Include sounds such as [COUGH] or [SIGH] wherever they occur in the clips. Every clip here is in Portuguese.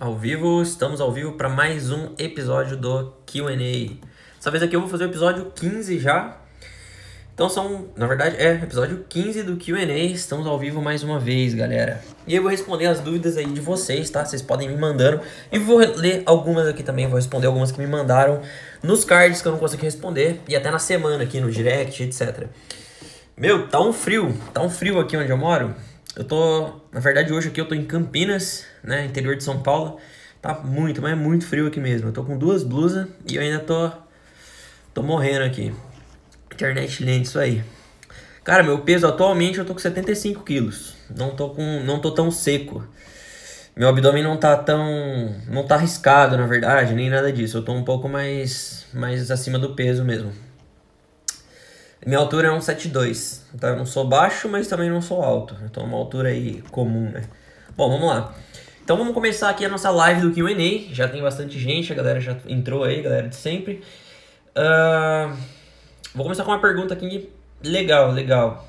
Ao vivo, estamos ao vivo para mais um episódio do QA. Dessa vez aqui eu vou fazer o episódio 15 já. Então são, na verdade, é episódio 15 do QA. Estamos ao vivo mais uma vez, galera. E eu vou responder as dúvidas aí de vocês, tá? Vocês podem me mandando. E vou ler algumas aqui também, vou responder algumas que me mandaram nos cards que eu não consegui responder. E até na semana aqui no direct, etc. Meu, tá um frio, tá um frio aqui onde eu moro. Eu tô, na verdade hoje aqui eu tô em Campinas, né, interior de São Paulo. Tá muito, mas é muito frio aqui mesmo. Eu tô com duas blusas e eu ainda tô tô morrendo aqui. Internet lenta isso aí. Cara, meu peso atualmente eu tô com 75 quilos. Não tô com, não tô tão seco. Meu abdômen não tá tão, não tá arriscado, na verdade, nem nada disso. Eu tô um pouco mais, mais acima do peso mesmo. Minha altura é 1,72. Então eu não sou baixo, mas também não sou alto. Então é uma altura aí comum, né? Bom, vamos lá. Então vamos começar aqui a nossa live do Q&A. Já tem bastante gente, a galera já entrou aí, galera de sempre. Uh, vou começar com uma pergunta aqui legal, legal.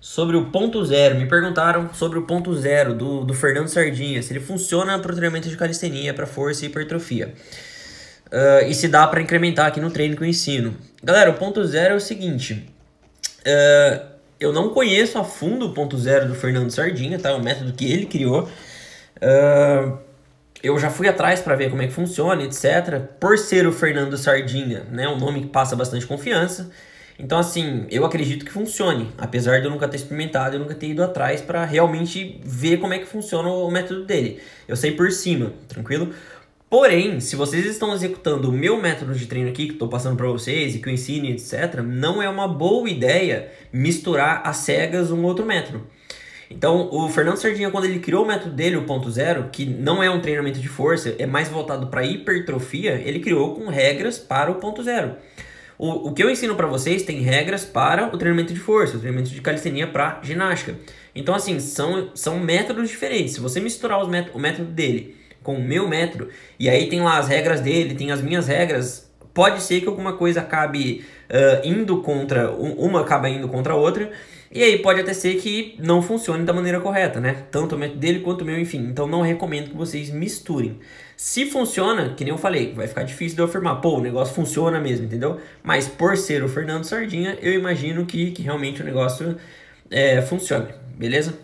Sobre o ponto zero. Me perguntaram sobre o ponto zero do, do Fernando Sardinha. Se ele funciona para o treinamento de calistenia, para força e hipertrofia. Uh, e se dá para incrementar aqui no treino que eu ensino. Galera, o ponto zero é o seguinte. Uh, eu não conheço a fundo o ponto zero do Fernando Sardinha, tá? Um método que ele criou. Uh, eu já fui atrás para ver como é que funciona, etc. Por ser o Fernando Sardinha, né? Um nome que passa bastante confiança. Então, assim, eu acredito que funcione. Apesar de eu nunca ter experimentado, eu nunca ter ido atrás para realmente ver como é que funciona o método dele. Eu sei por cima, tranquilo? Porém, se vocês estão executando o meu método de treino aqui, que estou passando para vocês e que eu ensino, etc., não é uma boa ideia misturar a cegas um outro método. Então, o Fernando Sardinha, quando ele criou o método dele, o ponto zero, que não é um treinamento de força, é mais voltado para hipertrofia, ele criou com regras para o ponto zero. O, o que eu ensino para vocês tem regras para o treinamento de força, o treinamento de calistenia para ginástica. Então, assim, são, são métodos diferentes. Se você misturar os o método dele com o meu método, e aí tem lá as regras dele, tem as minhas regras, pode ser que alguma coisa acabe uh, indo contra, uma acaba indo contra a outra, e aí pode até ser que não funcione da maneira correta, né? Tanto o método dele quanto o meu, enfim. Então não recomendo que vocês misturem. Se funciona, que nem eu falei, vai ficar difícil de eu afirmar, pô, o negócio funciona mesmo, entendeu? Mas por ser o Fernando Sardinha, eu imagino que, que realmente o negócio é, funcione, beleza?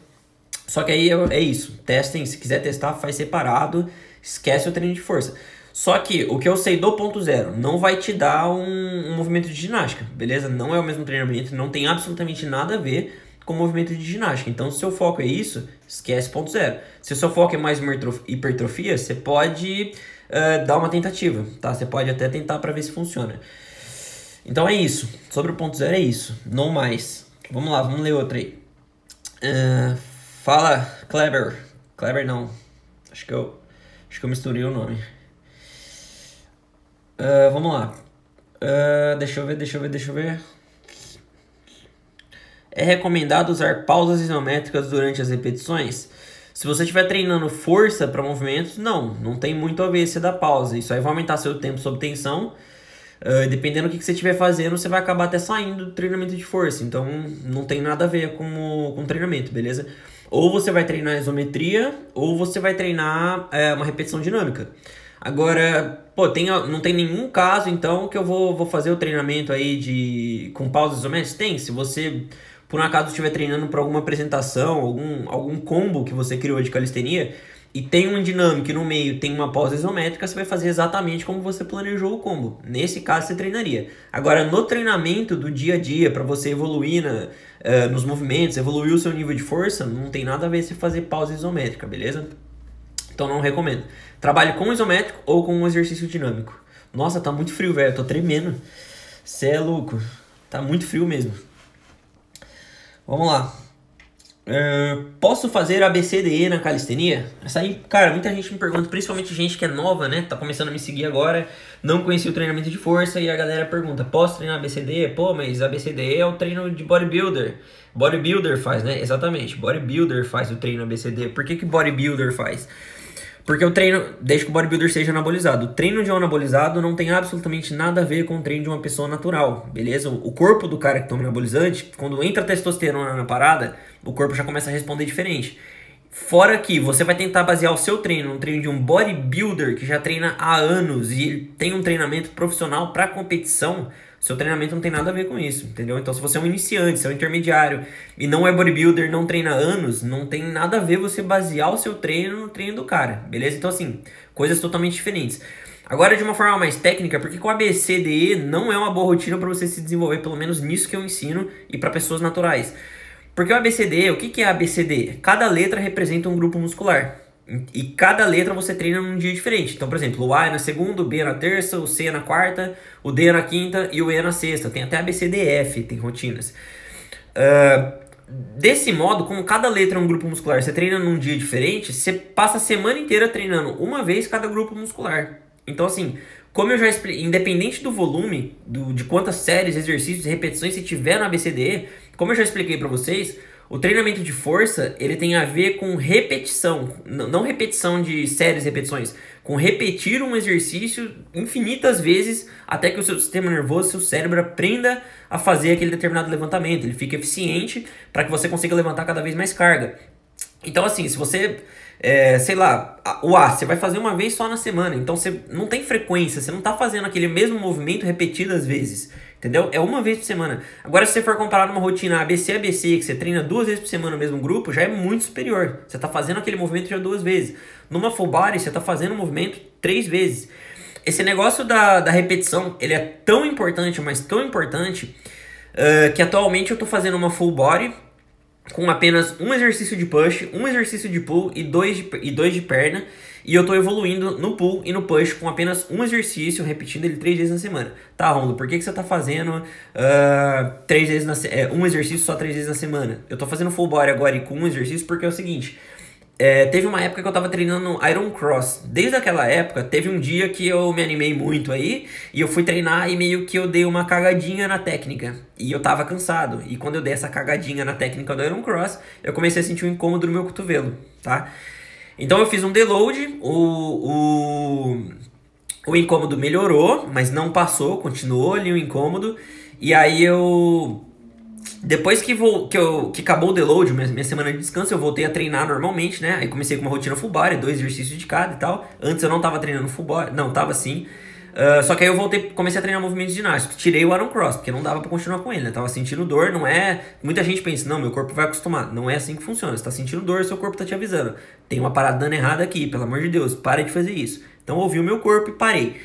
Só que aí é isso. Testem, se quiser testar, faz separado. Esquece o treino de força. Só que o que eu sei do ponto zero não vai te dar um, um, movimento de ginástica, beleza? Não é o mesmo treinamento, não tem absolutamente nada a ver com o movimento de ginástica. Então, se o seu foco é isso, esquece ponto zero. Se o seu foco é mais hipertrofia, você pode uh, dar uma tentativa, tá? Você pode até tentar para ver se funciona. Então é isso. Sobre o ponto zero é isso. Não mais. Vamos lá, vamos ler outra aí. Uh, Fala, Kleber. Kleber não. Acho que eu, acho que eu misturei o nome. Uh, vamos lá. Uh, deixa eu ver, deixa eu ver, deixa eu ver. É recomendado usar pausas isométricas durante as repetições? Se você estiver treinando força para movimentos, não, não tem muito a ver se dá pausa. Isso aí vai aumentar seu tempo sob tensão. Uh, dependendo do que, que você estiver fazendo, você vai acabar até saindo do treinamento de força. Então, não tem nada a ver com o com treinamento, beleza? Ou você vai treinar isometria, ou você vai treinar é, uma repetição dinâmica. Agora, pô, tem, não tem nenhum caso, então, que eu vou, vou fazer o treinamento aí de com pausas isométricas? Tem, se você, por um acaso, estiver treinando para alguma apresentação, algum, algum combo que você criou de calistenia, e tem um dinâmico no meio, tem uma pausa isométrica, você vai fazer exatamente como você planejou o combo. Nesse caso, você treinaria. Agora, no treinamento do dia a dia, para você evoluir na, uh, nos movimentos, evoluir o seu nível de força, não tem nada a ver se fazer pausa isométrica, beleza? Então, não recomendo. Trabalhe com isométrico ou com um exercício dinâmico. Nossa, tá muito frio, velho. Tô tremendo. Você é louco. Tá muito frio mesmo. Vamos lá. Uh, posso fazer ABCDE na calistenia? Essa aí, cara, muita gente me pergunta, principalmente gente que é nova, né? Tá começando a me seguir agora, não conhecia o treinamento de força e a galera pergunta: posso treinar ABCDE? Pô, mas ABCDE é o treino de bodybuilder. Bodybuilder faz, né? Exatamente, bodybuilder faz o treino ABCD. Por que, que bodybuilder faz? Porque o treino, desde que o bodybuilder seja anabolizado, o treino de um anabolizado não tem absolutamente nada a ver com o treino de uma pessoa natural, beleza? O corpo do cara que toma anabolizante, quando entra testosterona na parada, o corpo já começa a responder diferente. Fora que você vai tentar basear o seu treino no treino de um bodybuilder que já treina há anos e tem um treinamento profissional para competição, seu treinamento não tem nada a ver com isso, entendeu? Então, se você é um iniciante, se é um intermediário e não é bodybuilder, não treina anos, não tem nada a ver você basear o seu treino no treino do cara, beleza? Então, assim, coisas totalmente diferentes. Agora, de uma forma mais técnica, porque o ABCDE não é uma boa rotina para você se desenvolver, pelo menos nisso que eu ensino e para pessoas naturais. Porque o ABCD, o que, que é ABCD? Cada letra representa um grupo muscular. E cada letra você treina num dia diferente. Então, por exemplo, o A é na segunda, o B é na terça, o C é na quarta, o D é na quinta e o E é na sexta. Tem até ABCDF, tem rotinas. Uh, desse modo, como cada letra é um grupo muscular, você treina num dia diferente, você passa a semana inteira treinando uma vez cada grupo muscular. Então, assim, como eu já expliquei, independente do volume, do, de quantas séries, exercícios e repetições você tiver no ABCDE, como eu já expliquei para vocês, o treinamento de força ele tem a ver com repetição, não repetição de séries, repetições, com repetir um exercício infinitas vezes até que o seu sistema nervoso, seu cérebro aprenda a fazer aquele determinado levantamento, ele fica eficiente para que você consiga levantar cada vez mais carga. Então assim, se você é, sei lá, o A, você vai fazer uma vez só na semana, então você não tem frequência, você não está fazendo aquele mesmo movimento repetidas vezes, entendeu? É uma vez por semana. Agora, se você for comparar numa rotina ABC-ABC, que você treina duas vezes por semana no mesmo grupo, já é muito superior. Você está fazendo aquele movimento já duas vezes. Numa full body, você está fazendo o movimento três vezes. Esse negócio da, da repetição, ele é tão importante, mas tão importante, uh, que atualmente eu estou fazendo uma full body com apenas um exercício de push, um exercício de pull e dois de, e dois de perna. E eu tô evoluindo no pull e no push com apenas um exercício, repetindo ele três vezes na semana. Tá, Rondo, por que, que você tá fazendo uh, três vezes na, é, um exercício só três vezes na semana? Eu tô fazendo full body agora e com um exercício porque é o seguinte. É, teve uma época que eu tava treinando Iron Cross. Desde aquela época, teve um dia que eu me animei muito aí e eu fui treinar e meio que eu dei uma cagadinha na técnica. E eu tava cansado. E quando eu dei essa cagadinha na técnica do Iron Cross, eu comecei a sentir um incômodo no meu cotovelo, tá? Então eu fiz um deload, o, o, o incômodo melhorou, mas não passou, continuou ali o incômodo. E aí eu depois que, vou, que, eu, que acabou o deload, minha, minha semana de descanso, eu voltei a treinar normalmente, né? Aí comecei com uma rotina full body, dois exercícios de cada e tal. Antes eu não tava treinando full body, não, tava sim. Uh, só que aí eu voltei, comecei a treinar movimentos ginásticos. Tirei o Aaron Cross, porque não dava para continuar com ele, né? Tava sentindo dor, não é. Muita gente pensa, não, meu corpo vai acostumar. Não é assim que funciona. Você tá sentindo dor, seu corpo tá te avisando. Tem uma parada dando errada aqui, pelo amor de Deus, para de fazer isso. Então ouvi o meu corpo e parei.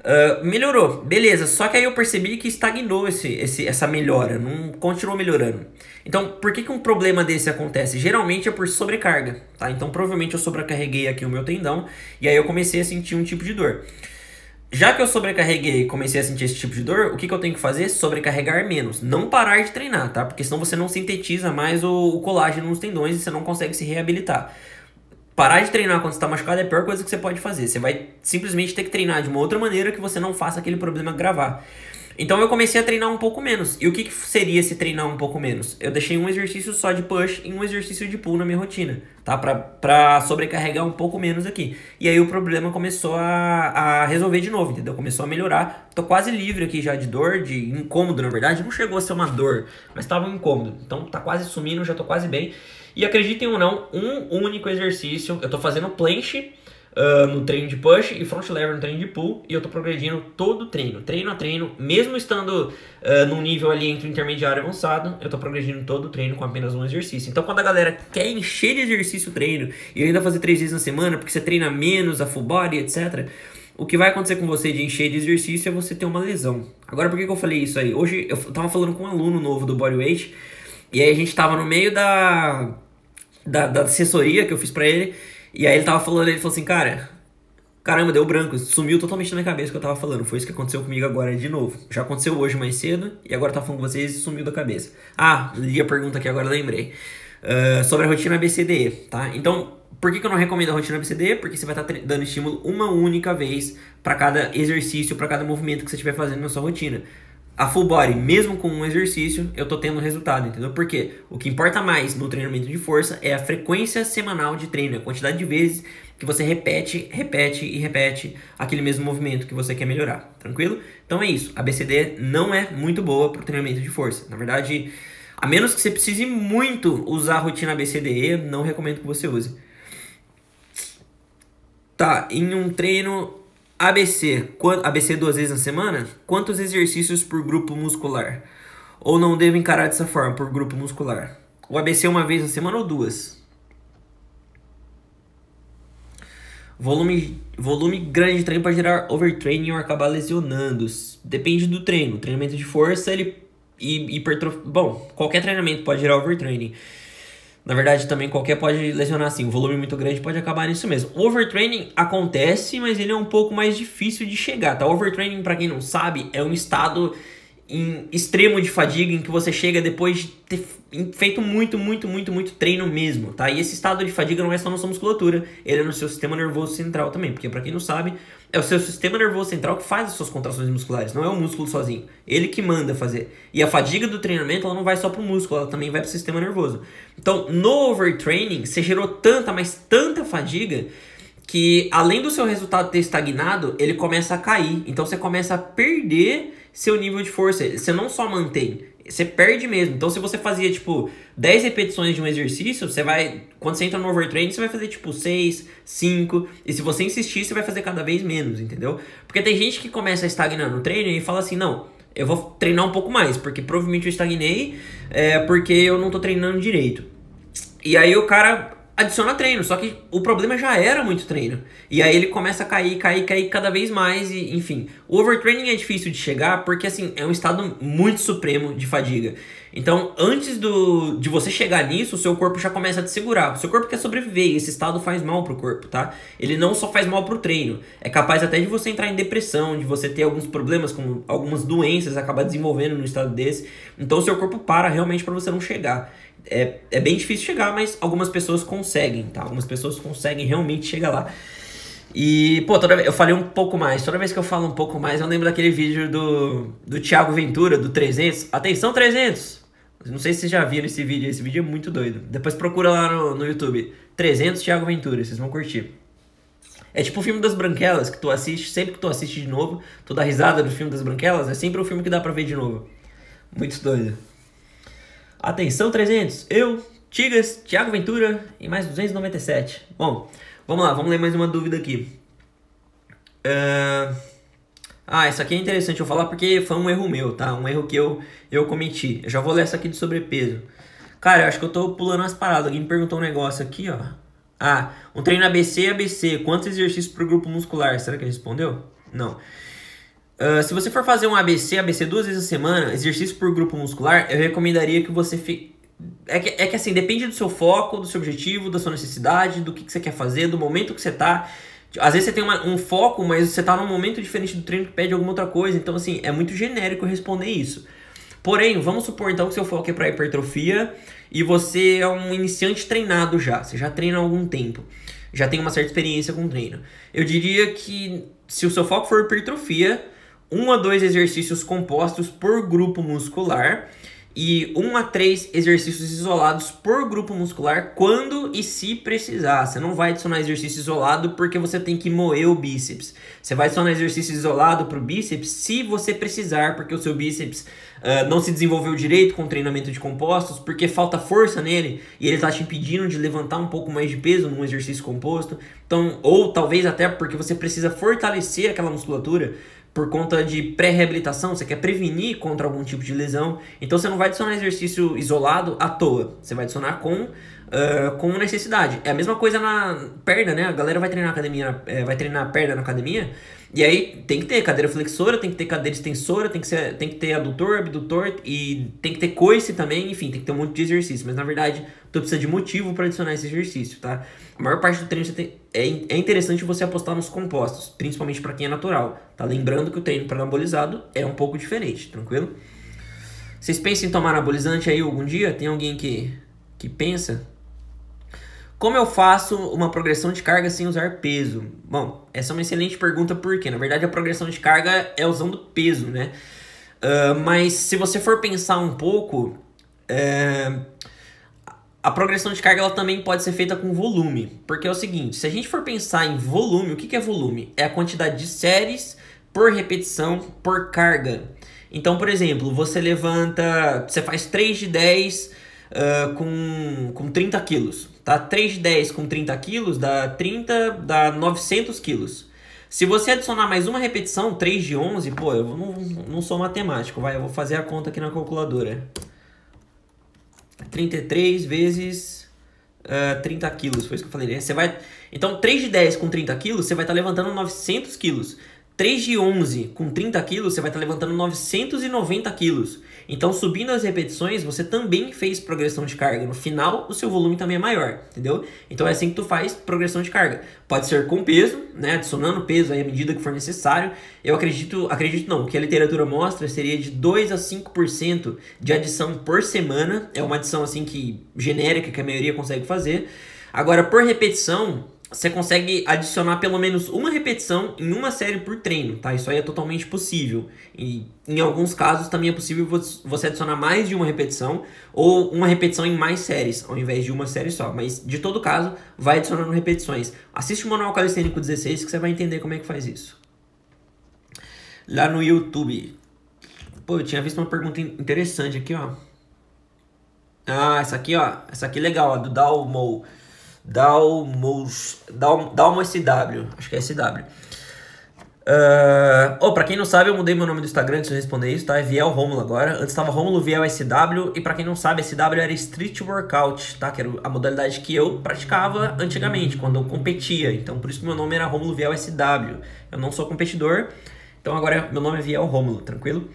Uh, melhorou, beleza. Só que aí eu percebi que estagnou esse, esse, essa melhora, não continuou melhorando. Então, por que, que um problema desse acontece? Geralmente é por sobrecarga, tá? Então, provavelmente eu sobrecarreguei aqui o meu tendão e aí eu comecei a sentir um tipo de dor. Já que eu sobrecarreguei e comecei a sentir esse tipo de dor, o que, que eu tenho que fazer? Sobrecarregar menos. Não parar de treinar, tá? Porque senão você não sintetiza mais o, o colágeno nos tendões e você não consegue se reabilitar. Parar de treinar quando você está machucado é a pior coisa que você pode fazer. Você vai simplesmente ter que treinar de uma outra maneira que você não faça aquele problema gravar. Então eu comecei a treinar um pouco menos. E o que, que seria se treinar um pouco menos? Eu deixei um exercício só de push e um exercício de pull na minha rotina, tá? Pra, pra sobrecarregar um pouco menos aqui. E aí o problema começou a, a resolver de novo, entendeu? Começou a melhorar. Tô quase livre aqui já de dor, de incômodo, na verdade. Não chegou a ser uma dor, mas tava um incômodo. Então tá quase sumindo, já tô quase bem. E acreditem ou não, um único exercício. Eu tô fazendo planche uh, no treino de push e front lever no treino de pull. E eu tô progredindo todo o treino, treino a treino, mesmo estando uh, num nível ali entre intermediário e avançado, eu tô progredindo todo o treino com apenas um exercício. Então quando a galera quer encher de exercício o treino e ainda fazer três vezes na semana, porque você treina menos, a full body, etc. O que vai acontecer com você de encher de exercício é você ter uma lesão. Agora, por que, que eu falei isso aí? Hoje eu tava falando com um aluno novo do Bodyweight, e aí a gente tava no meio da da, da assessoria que eu fiz pra ele. E aí ele tava falando, ele falou assim, cara, caramba, deu branco, sumiu totalmente na minha cabeça o que eu tava falando. Foi isso que aconteceu comigo agora de novo. Já aconteceu hoje mais cedo e agora tá falando com vocês e sumiu da cabeça. Ah, li a pergunta aqui agora, lembrei. Uh, sobre a rotina BCD, tá? Então, por que, que eu não recomendo a rotina BCD? Porque você vai estar tá dando estímulo uma única vez para cada exercício, para cada movimento que você estiver fazendo na sua rotina a full body, mesmo com um exercício, eu tô tendo resultado, entendeu? Porque o que importa mais no treinamento de força é a frequência semanal de treino, a quantidade de vezes que você repete, repete e repete aquele mesmo movimento que você quer melhorar, tranquilo? Então é isso, a BCD não é muito boa para o treinamento de força. Na verdade, A menos que você precise muito usar a rotina ABCDE, não recomendo que você use. Tá, em um treino ABC, ABC duas vezes na semana, quantos exercícios por grupo muscular? Ou não devo encarar dessa forma, por grupo muscular? O ABC uma vez na semana ou duas? Volume, volume grande de treino pode gerar overtraining ou acabar lesionando. Depende do treino. Treinamento de força, ele e hipertrofia. Bom, qualquer treinamento pode gerar overtraining. Na verdade, também qualquer pode lesionar assim. Um volume muito grande pode acabar nisso mesmo. O overtraining acontece, mas ele é um pouco mais difícil de chegar, tá? Overtraining, para quem não sabe, é um estado em extremo de fadiga em que você chega depois de ter feito muito, muito, muito, muito treino mesmo, tá? E esse estado de fadiga não é só na sua musculatura, ele é no seu sistema nervoso central também, porque para quem não sabe, é o seu sistema nervoso central que faz as suas contrações musculares, não é o músculo sozinho, ele que manda fazer. E a fadiga do treinamento, ela não vai só pro músculo, ela também vai pro sistema nervoso. Então, no overtraining, você gerou tanta, mas tanta fadiga que além do seu resultado ter estagnado, ele começa a cair. Então você começa a perder seu nível de força. Você não só mantém, você perde mesmo. Então, se você fazia, tipo, 10 repetições de um exercício, você vai. Quando você entra no overtraining, você vai fazer, tipo, 6, 5. E se você insistir, você vai fazer cada vez menos, entendeu? Porque tem gente que começa a estagnar no treino e fala assim: não, eu vou treinar um pouco mais, porque provavelmente eu estagnei, é, porque eu não tô treinando direito. E aí o cara adiciona treino, só que o problema já era muito treino. E aí ele começa a cair, cair, cair cada vez mais e, enfim. O overtraining é difícil de chegar porque, assim, é um estado muito supremo de fadiga. Então, antes do, de você chegar nisso, o seu corpo já começa a te segurar. O seu corpo quer sobreviver e esse estado faz mal pro corpo, tá? Ele não só faz mal pro treino, é capaz até de você entrar em depressão, de você ter alguns problemas, como algumas doenças, acabar desenvolvendo no estado desse. Então, o seu corpo para realmente para você não chegar é, é bem difícil chegar, mas algumas pessoas conseguem, tá? Algumas pessoas conseguem realmente chegar lá. E, pô, toda vez, eu falei um pouco mais. Toda vez que eu falo um pouco mais, eu lembro daquele vídeo do, do Thiago Ventura, do 300. Atenção, 300! Não sei se vocês já viram esse vídeo. Esse vídeo é muito doido. Depois procura lá no, no YouTube. 300 Thiago Ventura, vocês vão curtir. É tipo o filme das Branquelas, que tu assiste, sempre que tu assiste de novo, tu dá risada do filme das Branquelas, é sempre um filme que dá pra ver de novo. Muito doido. Atenção 300, eu, Tigas, Thiago Ventura e mais 297. Bom, vamos lá, vamos ler mais uma dúvida aqui. Uh... Ah, isso aqui é interessante eu falar porque foi um erro meu, tá? Um erro que eu, eu cometi. Eu já vou ler essa aqui de sobrepeso. Cara, eu acho que eu tô pulando as paradas. Alguém me perguntou um negócio aqui, ó. Ah, um treino ABC ABC. Quantos exercícios pro grupo muscular? Será que ele respondeu? Não. Uh, se você for fazer um ABC, ABC duas vezes a semana, exercício por grupo muscular, eu recomendaria que você fique. É que, é que assim, depende do seu foco, do seu objetivo, da sua necessidade, do que, que você quer fazer, do momento que você tá. Às vezes você tem uma, um foco, mas você tá num momento diferente do treino que pede alguma outra coisa. Então, assim, é muito genérico responder isso. Porém, vamos supor então que seu foco é para hipertrofia e você é um iniciante treinado já. Você já treina há algum tempo. Já tem uma certa experiência com treino. Eu diria que se o seu foco for hipertrofia, um a dois exercícios compostos por grupo muscular e um a três exercícios isolados por grupo muscular quando e se precisar. Você não vai adicionar exercício isolado porque você tem que moer o bíceps. Você vai adicionar exercício isolado para o bíceps se você precisar, porque o seu bíceps uh, não se desenvolveu direito com treinamento de compostos, porque falta força nele e ele está te impedindo de levantar um pouco mais de peso num exercício composto. Então, ou talvez até porque você precisa fortalecer aquela musculatura por conta de pré-reabilitação, você quer prevenir contra algum tipo de lesão, então você não vai adicionar exercício isolado à toa, você vai adicionar com, uh, com necessidade. É a mesma coisa na perna, né? A galera vai treinar academia, é, vai treinar perna na academia, e aí tem que ter cadeira flexora, tem que ter cadeira extensora, tem que, ser, tem que ter adutor, abdutor e tem que ter coice também, enfim, tem que ter um monte de exercício. Mas na verdade, tu precisa de motivo para adicionar esse exercício, tá? A maior parte do treino tem, é, é interessante você apostar nos compostos, principalmente para quem é natural, tá? Lembrando que o treino para anabolizado é um pouco diferente, tranquilo? Vocês pensam em tomar anabolizante aí algum dia? Tem alguém que, que pensa? Como eu faço uma progressão de carga sem usar peso? Bom, essa é uma excelente pergunta porque, na verdade, a progressão de carga é usando peso, né? Uh, mas se você for pensar um pouco, é... a progressão de carga ela também pode ser feita com volume. Porque é o seguinte, se a gente for pensar em volume, o que, que é volume? É a quantidade de séries por repetição por carga. Então, por exemplo, você levanta, você faz 3 de 10 uh, com, com 30 quilos, tá? 3 de 10 com 30 quilos dá 30, dá 900 quilos. Se você adicionar mais uma repetição, 3 de 11, pô, eu não, não sou matemático, vai, eu vou fazer a conta aqui na calculadora. 33 vezes uh, 30 quilos, foi isso que eu falei, né? Você vai... Então, 3 de 10 com 30 quilos, você vai estar tá levantando 900 quilos. 3 de 11 com 30 quilos, você vai estar levantando 990 quilos. Então, subindo as repetições, você também fez progressão de carga. No final, o seu volume também é maior, entendeu? Então, é assim que tu faz progressão de carga. Pode ser com peso, né? Adicionando peso aí à medida que for necessário. Eu acredito, acredito não, o que a literatura mostra seria de 2 a 5% de adição por semana. É uma adição, assim, que genérica, que a maioria consegue fazer. Agora, por repetição, você consegue adicionar pelo menos uma repetição em uma série por treino, tá? Isso aí é totalmente possível. E em alguns casos também é possível você adicionar mais de uma repetição ou uma repetição em mais séries, ao invés de uma série só. Mas de todo caso, vai adicionando repetições. Assiste o Manual Calistênico 16 que você vai entender como é que faz isso. Lá no YouTube. Pô, eu tinha visto uma pergunta interessante aqui, ó. Ah, essa aqui, ó. Essa aqui é legal, ó, do Dalmo. Dalmos, Dal, SW, acho que é SW. Uh, oh, pra quem não sabe, eu mudei meu nome do Instagram antes de responder isso, tá? É Viel Romulo agora. Antes tava Romulo Viel SW. E pra quem não sabe, SW era Street Workout, tá? Que era a modalidade que eu praticava antigamente, quando eu competia. Então por isso que meu nome era Romulo Viel SW. Eu não sou competidor, então agora meu nome é Viel Romulo, tranquilo?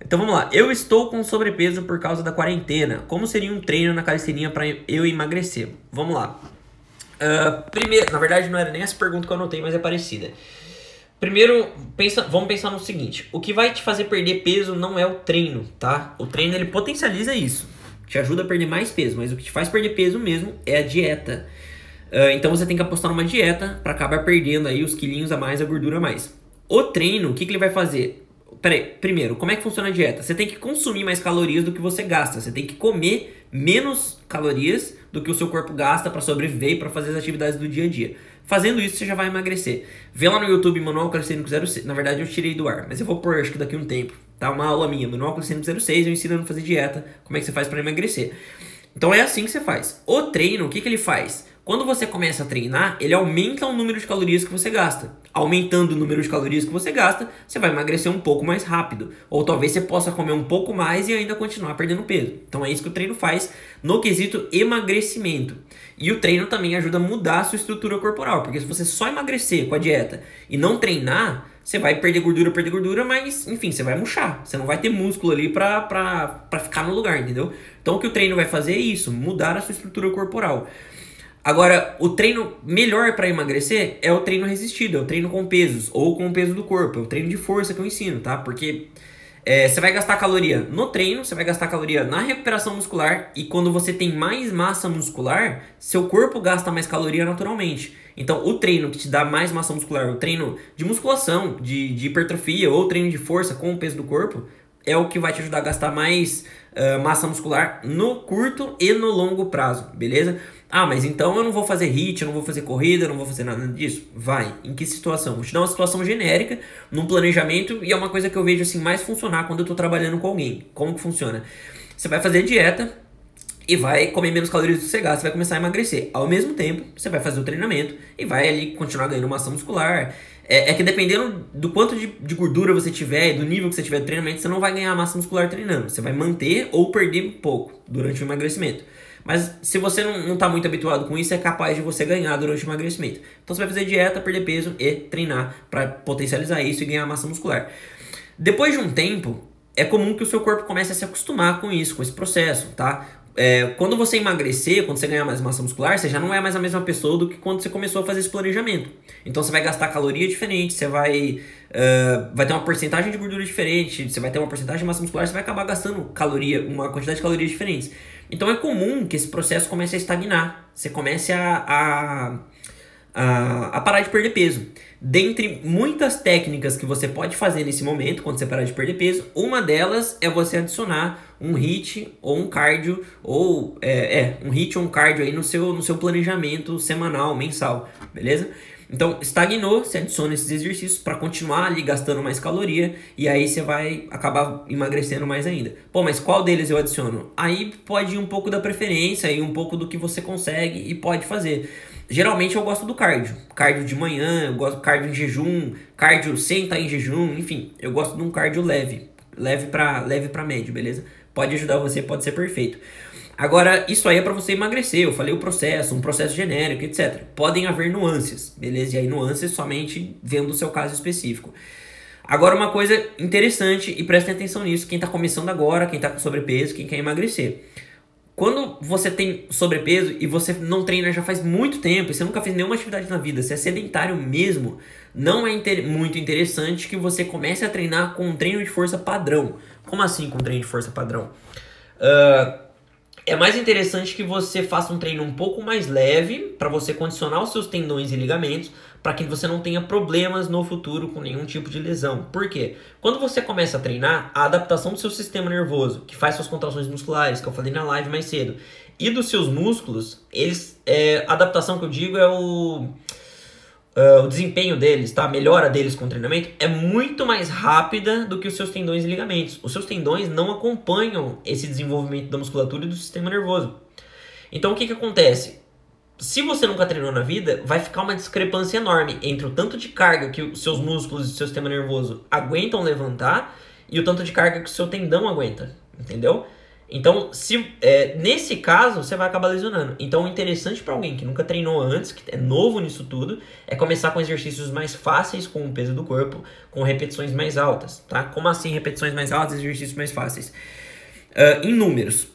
Então vamos lá. Eu estou com sobrepeso por causa da quarentena. Como seria um treino na calistenia para eu emagrecer? Vamos lá. Uh, primeiro, na verdade, não era nem essa pergunta que eu anotei, mas é parecida. Primeiro, pensa, vamos pensar no seguinte: o que vai te fazer perder peso não é o treino, tá? O treino ele potencializa isso, te ajuda a perder mais peso, mas o que te faz perder peso mesmo é a dieta. Uh, então você tem que apostar numa dieta para acabar perdendo aí os quilinhos a mais, a gordura a mais. O treino, o que, que ele vai fazer? Peraí, primeiro, como é que funciona a dieta? Você tem que consumir mais calorias do que você gasta. Você tem que comer menos calorias do que o seu corpo gasta para sobreviver e para fazer as atividades do dia a dia. Fazendo isso, você já vai emagrecer. Vê lá no YouTube Manual Calisthenics 06. Na verdade, eu tirei do ar, mas eu vou pôr acho que daqui a um tempo. Tá uma aula minha, Manual Calisthenics 06, eu ensinando a fazer dieta, como é que você faz para emagrecer. Então é assim que você faz. O treino, o que, que ele faz? Quando você começa a treinar, ele aumenta o número de calorias que você gasta. Aumentando o número de calorias que você gasta, você vai emagrecer um pouco mais rápido. Ou talvez você possa comer um pouco mais e ainda continuar perdendo peso. Então é isso que o treino faz no quesito emagrecimento. E o treino também ajuda a mudar a sua estrutura corporal, porque se você só emagrecer com a dieta e não treinar, você vai perder gordura, perder gordura, mas enfim, você vai murchar. Você não vai ter músculo ali pra ficar no lugar, entendeu? Então o que o treino vai fazer é isso, mudar a sua estrutura corporal. Agora, o treino melhor para emagrecer é o treino resistido, é o treino com pesos ou com o peso do corpo, é o treino de força que eu ensino, tá? Porque é, você vai gastar caloria no treino, você vai gastar caloria na recuperação muscular e quando você tem mais massa muscular, seu corpo gasta mais caloria naturalmente. Então, o treino que te dá mais massa muscular, o treino de musculação, de, de hipertrofia ou treino de força com o peso do corpo, é o que vai te ajudar a gastar mais uh, massa muscular no curto e no longo prazo, beleza? Ah, mas então eu não vou fazer hit, eu não vou fazer corrida, eu não vou fazer nada disso. Vai. Em que situação? Vou te dar uma situação genérica, num planejamento, e é uma coisa que eu vejo assim mais funcionar quando eu tô trabalhando com alguém. Como que funciona? Você vai fazer dieta e vai comer menos calorias do que você você vai começar a emagrecer. Ao mesmo tempo, você vai fazer o treinamento e vai ali continuar ganhando massa muscular. É, é que dependendo do quanto de, de gordura você tiver do nível que você tiver de treinamento, você não vai ganhar massa muscular treinando. Você vai manter ou perder um pouco durante o emagrecimento. Mas se você não está muito habituado com isso, é capaz de você ganhar durante o emagrecimento. Então você vai fazer dieta, perder peso e treinar para potencializar isso e ganhar massa muscular. Depois de um tempo, é comum que o seu corpo comece a se acostumar com isso, com esse processo, tá? É, quando você emagrecer, quando você ganhar mais massa muscular, você já não é mais a mesma pessoa do que quando você começou a fazer esse planejamento. Então você vai gastar caloria diferente, você vai, uh, vai ter uma porcentagem de gordura diferente, você vai ter uma porcentagem de massa muscular, você vai acabar gastando caloria, uma quantidade de calorias diferentes. Então é comum que esse processo comece a estagnar, você comece a, a, a, a parar de perder peso. Dentre muitas técnicas que você pode fazer nesse momento, quando você parar de perder peso, uma delas é você adicionar um HIT ou um cardio, ou é, é um HIT ou um cardio aí no seu, no seu planejamento semanal, mensal, beleza? Então, estagnou, você adiciona esses exercícios para continuar ali gastando mais caloria e aí você vai acabar emagrecendo mais ainda. Pô, mas qual deles eu adiciono? Aí pode ir um pouco da preferência e um pouco do que você consegue e pode fazer. Geralmente eu gosto do cardio. Cardio de manhã, eu gosto do cardio em jejum, cardio sem estar em jejum, enfim, eu gosto de um cardio leve, leve para leve para médio, beleza? Pode ajudar você, pode ser perfeito. Agora, isso aí é para você emagrecer. Eu falei o processo, um processo genérico, etc. Podem haver nuances, beleza? E aí, nuances somente vendo o seu caso específico. Agora, uma coisa interessante, e prestem atenção nisso, quem está começando agora, quem está com sobrepeso, quem quer emagrecer. Quando você tem sobrepeso e você não treina já faz muito tempo, você nunca fez nenhuma atividade na vida, você é sedentário mesmo, não é inter muito interessante que você comece a treinar com um treino de força padrão. Como assim com um treino de força padrão? Uh, é mais interessante que você faça um treino um pouco mais leve para você condicionar os seus tendões e ligamentos para que você não tenha problemas no futuro com nenhum tipo de lesão. Por quê? Quando você começa a treinar, a adaptação do seu sistema nervoso, que faz suas contrações musculares, que eu falei na live mais cedo, e dos seus músculos, eles, é, a adaptação que eu digo é o uh, o desempenho deles, tá? A melhora deles com o treinamento é muito mais rápida do que os seus tendões e ligamentos. Os seus tendões não acompanham esse desenvolvimento da musculatura e do sistema nervoso. Então o que, que acontece? Se você nunca treinou na vida, vai ficar uma discrepância enorme entre o tanto de carga que os seus músculos e o seu sistema nervoso aguentam levantar e o tanto de carga que o seu tendão aguenta, entendeu? Então, se é, nesse caso, você vai acabar lesionando. Então, o interessante para alguém que nunca treinou antes, que é novo nisso tudo, é começar com exercícios mais fáceis com o peso do corpo, com repetições mais altas, tá? Como assim repetições mais altas, exercícios mais fáceis? Uh, em números.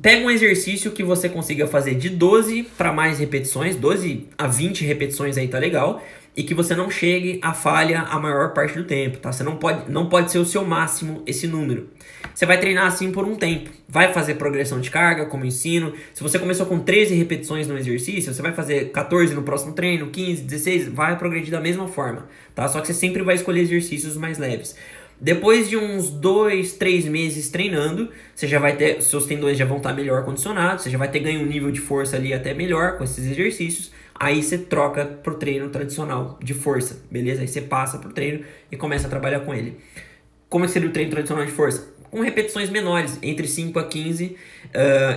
Pega um exercício que você consiga fazer de 12 para mais repetições, 12 a 20 repetições aí tá legal e que você não chegue à falha a maior parte do tempo, tá? Você não pode, não pode ser o seu máximo esse número. Você vai treinar assim por um tempo. Vai fazer progressão de carga, como ensino. Se você começou com 13 repetições no exercício, você vai fazer 14 no próximo treino, 15, 16, vai progredir da mesma forma, tá? Só que você sempre vai escolher exercícios mais leves. Depois de uns dois, três meses treinando, você já vai ter, seus tendões já vão estar melhor condicionados, você já vai ter ganho um nível de força ali até melhor com esses exercícios. Aí você troca pro treino tradicional de força, beleza? Aí você passa pro treino e começa a trabalhar com ele. Como é seria o treino tradicional de força? Com repetições menores, entre 5 a 15, uh,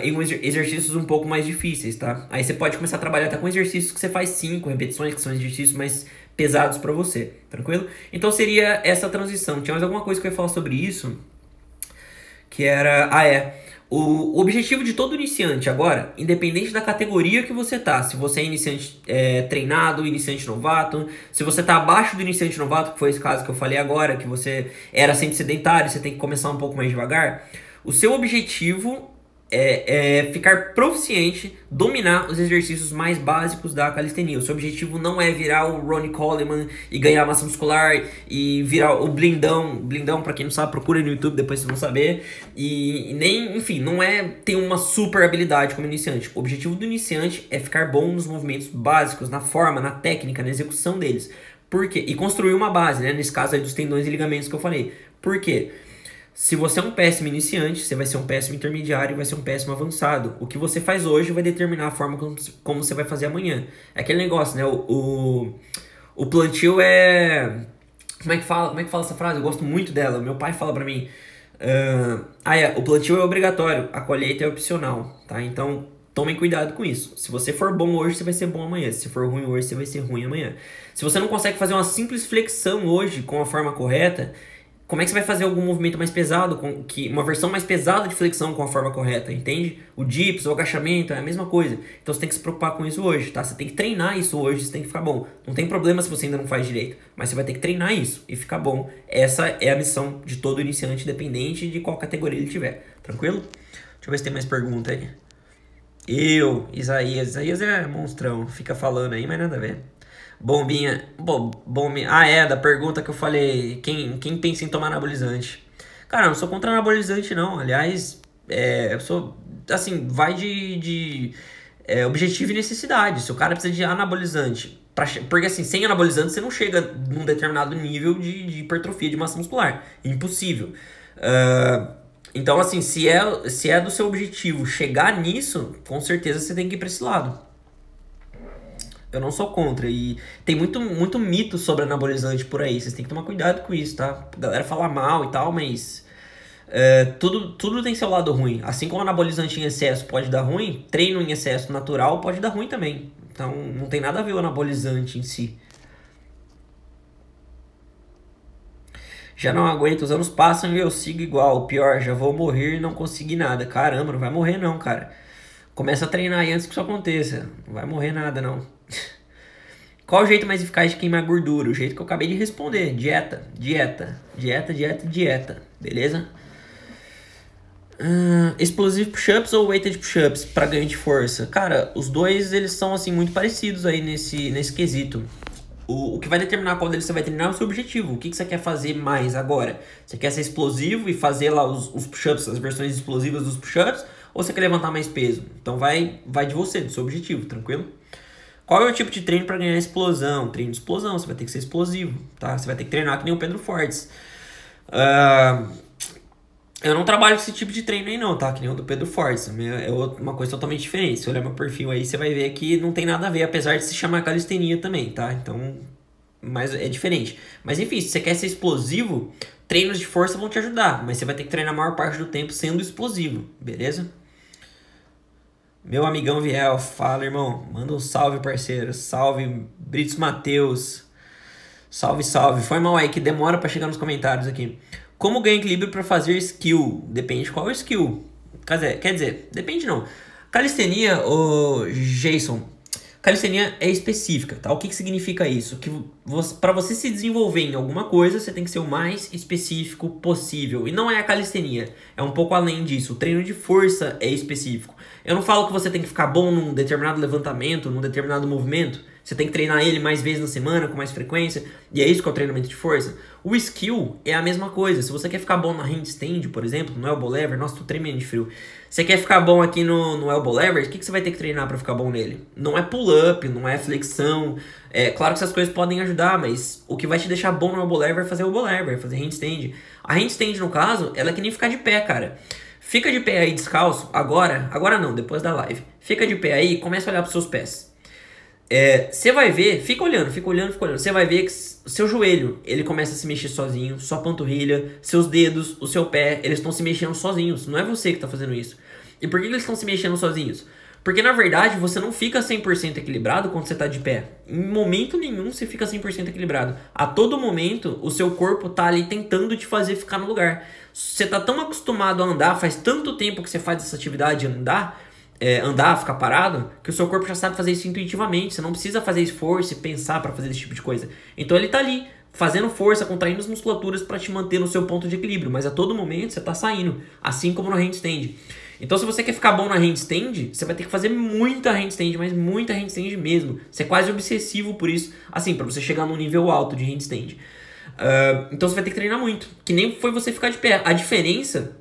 e com exercícios um pouco mais difíceis, tá? Aí você pode começar a trabalhar até com exercícios que você faz 5 repetições, que são exercícios mais pesados para você, tranquilo? Então seria essa transição. Tinha mais alguma coisa que eu ia falar sobre isso? Que era. Ah, é. O objetivo de todo iniciante agora, independente da categoria que você tá, se você é iniciante é, treinado, iniciante novato, se você tá abaixo do iniciante novato, que foi esse caso que eu falei agora, que você era sempre sedentário, você tem que começar um pouco mais devagar, o seu objetivo é, é, ficar proficiente, dominar os exercícios mais básicos da calistenia. O seu objetivo não é virar o Ronnie Coleman e ganhar massa muscular e virar o blindão. Blindão, para quem não sabe, procura no YouTube, depois vocês vão saber. E, nem, enfim, não é ter uma super habilidade como iniciante. O objetivo do iniciante é ficar bom nos movimentos básicos, na forma, na técnica, na execução deles. Por quê? E construir uma base, né? Nesse caso aí dos tendões e ligamentos que eu falei. Por quê? Se você é um péssimo iniciante, você vai ser um péssimo intermediário e vai ser um péssimo avançado. O que você faz hoje vai determinar a forma como, você vai fazer amanhã. É aquele negócio, né? O, o, o plantio é. Como é que fala? Como é que fala essa frase? Eu gosto muito dela. Meu pai fala pra mim. Uh, ah, é. O plantio é obrigatório, a colheita é opcional, tá? Então, tomem cuidado com isso. Se você for bom hoje, você vai ser bom amanhã. Se for ruim hoje, você vai ser ruim amanhã. Se você não consegue fazer uma simples flexão hoje com a forma correta, como é que você vai fazer algum movimento mais pesado, com que uma versão mais pesada de flexão com a forma correta, entende? O dips, o agachamento, é a mesma coisa. Então você tem que se preocupar com isso hoje, tá? Você tem que treinar isso hoje, você tem que ficar bom. Não tem problema se você ainda não faz direito, mas você vai ter que treinar isso e ficar bom. Essa é a missão de todo iniciante, independente de qual categoria ele tiver. Tranquilo? Deixa eu ver se tem mais pergunta aí. Eu, Isaías. Isaías é monstrão, fica falando aí, mas nada a ver. Bombinha. Bom, bombinha. Ah, é, da pergunta que eu falei. Quem, quem pensa em tomar anabolizante? Cara, eu não sou contra anabolizante, não. Aliás, é, eu sou. Assim, vai de, de é, objetivo e necessidade. Se o cara precisa de anabolizante. Pra, porque assim, sem anabolizante você não chega num determinado nível de, de hipertrofia de massa muscular. Impossível. Uh, então, assim, se é, se é do seu objetivo chegar nisso, com certeza você tem que ir pra esse lado. Eu não sou contra. E tem muito, muito mito sobre anabolizante por aí. Vocês têm que tomar cuidado com isso, tá? A galera fala mal e tal, mas. É, tudo, tudo tem seu lado ruim. Assim como anabolizante em excesso pode dar ruim, treino em excesso natural pode dar ruim também. Então não tem nada a ver o anabolizante em si. Já não aguento, os anos passam e eu sigo igual. Pior, já vou morrer e não consegui nada. Caramba, não vai morrer não, cara. Começa a treinar aí antes que isso aconteça. Não vai morrer nada não. Qual o jeito mais eficaz de queimar gordura? O jeito que eu acabei de responder. Dieta, dieta, dieta, dieta, dieta. Beleza? Uh, explosive push-ups ou weighted push-ups para ganho de força? Cara, os dois eles são assim muito parecidos aí nesse, nesse quesito. O, o que vai determinar qual deles você vai treinar é o seu objetivo. O que, que você quer fazer mais agora? Você quer ser explosivo e fazer lá os, os push-ups, as versões explosivas dos push-ups? Ou você quer levantar mais peso? Então vai, vai de você, do seu objetivo, tranquilo? Qual é o tipo de treino para ganhar explosão? Treino de explosão, você vai ter que ser explosivo, tá? Você vai ter que treinar que nem o Pedro Fortes. Uh, eu não trabalho com esse tipo de treino aí não, tá? Que nem o do Pedro Fortes. É uma coisa totalmente diferente. Se olhar meu perfil aí, você vai ver que não tem nada a ver, apesar de se chamar calistenia também, tá? Então, mas é diferente. Mas enfim, se você quer ser explosivo, treinos de força vão te ajudar. Mas você vai ter que treinar a maior parte do tempo sendo explosivo, beleza? Meu amigão Viel, fala irmão. Manda um salve, parceiro. Salve, Britos Mateus. Salve, salve. Foi mal aí que demora para chegar nos comentários aqui. Como ganhar equilíbrio para fazer skill? Depende qual skill. Quer dizer, quer dizer, depende não. Calistenia, o Jason, calistenia é específica, tá? O que, que significa isso? Que você, para você se desenvolver em alguma coisa, você tem que ser o mais específico possível. E não é a calistenia, é um pouco além disso. O treino de força é específico. Eu não falo que você tem que ficar bom num determinado levantamento, num determinado movimento. Você tem que treinar ele mais vezes na semana, com mais frequência. E é isso que é o treinamento de força. O skill é a mesma coisa. Se você quer ficar bom na handstand, por exemplo, no elbow lever, nossa, tô tremendo de frio. Você quer ficar bom aqui no, no elbow lever, o que, que você vai ter que treinar para ficar bom nele? Não é pull-up, não é flexão. É claro que essas coisas podem ajudar, mas o que vai te deixar bom no elbow lever é fazer elbow lever, fazer handstand. A handstand, no caso, ela é que nem ficar de pé, cara. Fica de pé aí descalço, agora, agora não, depois da live. Fica de pé aí e começa a olhar pros seus pés. Você é, vai ver, fica olhando, fica olhando, fica olhando. Você vai ver que seu joelho, ele começa a se mexer sozinho, sua panturrilha, seus dedos, o seu pé, eles estão se mexendo sozinhos. Não é você que está fazendo isso. E por que eles estão se mexendo sozinhos? Porque na verdade você não fica 100% equilibrado quando você está de pé. Em momento nenhum você fica 100% equilibrado. A todo momento o seu corpo tá ali tentando te fazer ficar no lugar. Você tá tão acostumado a andar, faz tanto tempo que você faz essa atividade de andar, é, andar, ficar parado, que o seu corpo já sabe fazer isso intuitivamente. Você não precisa fazer esforço e pensar para fazer esse tipo de coisa. Então ele tá ali, fazendo força, contraindo as musculaturas para te manter no seu ponto de equilíbrio. Mas a todo momento você tá saindo, assim como no handstand. Então se você quer ficar bom na handstand, você vai ter que fazer muita handstand, mas muita handstand mesmo. Você é quase obsessivo por isso, assim, para você chegar num nível alto de handstand. Uh, então você vai ter que treinar muito. Que nem foi você ficar de pé. A diferença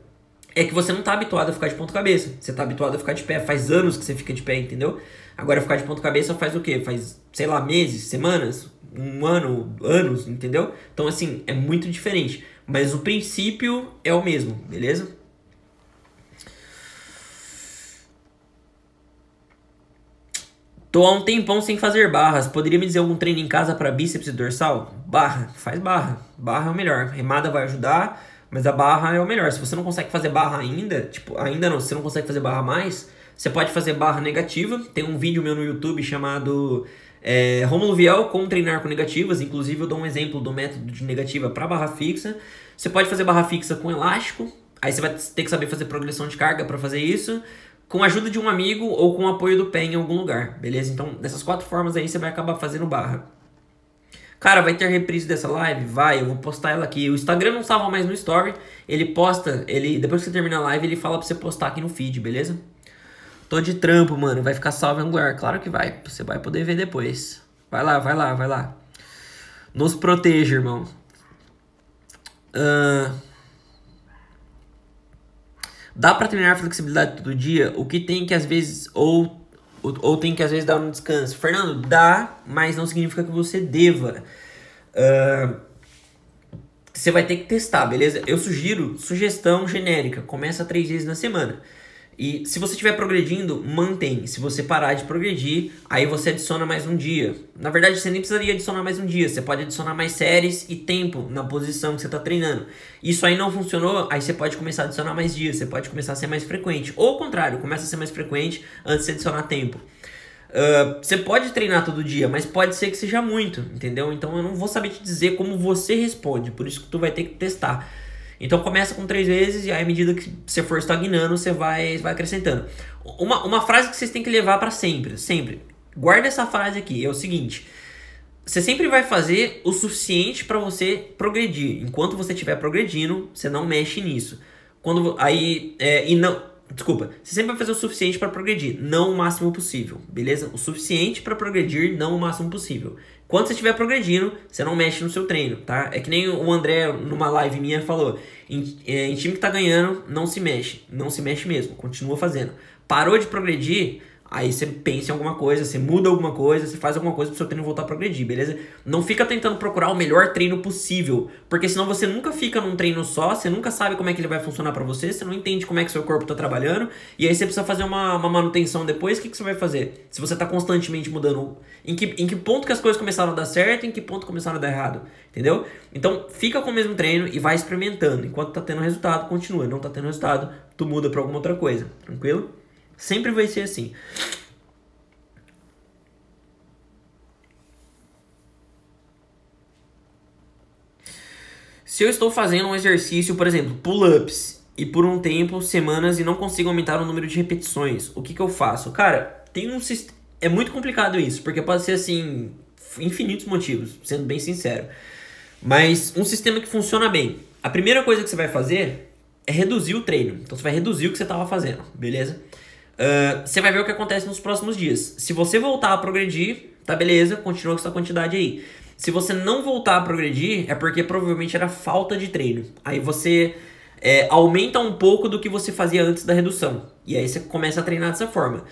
é que você não tá habituado a ficar de ponta cabeça. Você tá habituado a ficar de pé. Faz anos que você fica de pé, entendeu? Agora ficar de ponta cabeça faz o quê? Faz, sei lá, meses, semanas, um ano, anos, entendeu? Então, assim, é muito diferente. Mas o princípio é o mesmo, beleza? Tô há um tempão sem fazer barras. Poderia me dizer algum treino em casa para bíceps e dorsal? Barra, faz barra. Barra é o melhor. Remada vai ajudar. Mas a barra é o melhor. Se você não consegue fazer barra ainda, tipo, ainda não, se você não consegue fazer barra mais, você pode fazer barra negativa. Tem um vídeo meu no YouTube chamado é, Romulo Viel como treinar com negativas. Inclusive eu dou um exemplo do método de negativa para barra fixa. Você pode fazer barra fixa com elástico. Aí você vai ter que saber fazer progressão de carga para fazer isso. Com a ajuda de um amigo ou com o apoio do pé em algum lugar, beleza? Então, dessas quatro formas aí você vai acabar fazendo barra. Cara, vai ter reprise dessa live? Vai, eu vou postar ela aqui. O Instagram não salva mais no story. Ele posta, ele depois que você termina a live, ele fala pra você postar aqui no feed, beleza? Tô de trampo, mano. Vai ficar salvo em lugar. Claro que vai. Você vai poder ver depois. Vai lá, vai lá, vai lá. Nos proteja, irmão. Uh... Dá pra treinar flexibilidade todo dia? O que tem que às vezes ou ou, tem que às vezes dar um descanso. Fernando, dá, mas não significa que você deva. Uh, você vai ter que testar, beleza? Eu sugiro sugestão genérica. Começa três vezes na semana. E se você estiver progredindo, mantém. Se você parar de progredir, aí você adiciona mais um dia. Na verdade, você nem precisaria adicionar mais um dia. Você pode adicionar mais séries e tempo na posição que você está treinando. Isso aí não funcionou, aí você pode começar a adicionar mais dias. Você pode começar a ser mais frequente. Ou ao contrário, começa a ser mais frequente antes de adicionar tempo. Uh, você pode treinar todo dia, mas pode ser que seja muito, entendeu? Então eu não vou saber te dizer como você responde, por isso que tu vai ter que testar. Então começa com três vezes e aí à medida que você for estagnando, você vai, vai acrescentando. Uma, uma frase que vocês têm que levar para sempre, sempre. Guarda essa frase aqui, é o seguinte. Você sempre vai fazer o suficiente para você progredir. Enquanto você estiver progredindo, você não mexe nisso. Quando aí é, e não Desculpa, você sempre vai fazer o suficiente para progredir, não o máximo possível, beleza? O suficiente para progredir, não o máximo possível. Quando você estiver progredindo, você não mexe no seu treino, tá? É que nem o André, numa live minha, falou: em, é, em time que tá ganhando, não se mexe. Não se mexe mesmo, continua fazendo. Parou de progredir, Aí você pensa em alguma coisa, você muda alguma coisa, você faz alguma coisa pro seu treino voltar a progredir, beleza? Não fica tentando procurar o melhor treino possível, porque senão você nunca fica num treino só, você nunca sabe como é que ele vai funcionar para você, você não entende como é que seu corpo tá trabalhando, e aí você precisa fazer uma, uma manutenção depois, o que, que você vai fazer? Se você tá constantemente mudando, em que, em que ponto que as coisas começaram a dar certo, em que ponto começaram a dar errado, entendeu? Então fica com o mesmo treino e vai experimentando, enquanto tá tendo resultado, continua, não tá tendo resultado, tu muda pra alguma outra coisa, tranquilo? Sempre vai ser assim. Se eu estou fazendo um exercício, por exemplo, pull-ups, e por um tempo, semanas, e não consigo aumentar o número de repetições, o que, que eu faço? Cara, tem um É muito complicado isso, porque pode ser assim. infinitos motivos, sendo bem sincero. Mas um sistema que funciona bem. A primeira coisa que você vai fazer é reduzir o treino. Então você vai reduzir o que você estava fazendo, beleza? Uh, você vai ver o que acontece nos próximos dias. Se você voltar a progredir, tá beleza, continua com essa quantidade aí. Se você não voltar a progredir, é porque provavelmente era falta de treino. Aí você é, aumenta um pouco do que você fazia antes da redução. E aí você começa a treinar dessa forma.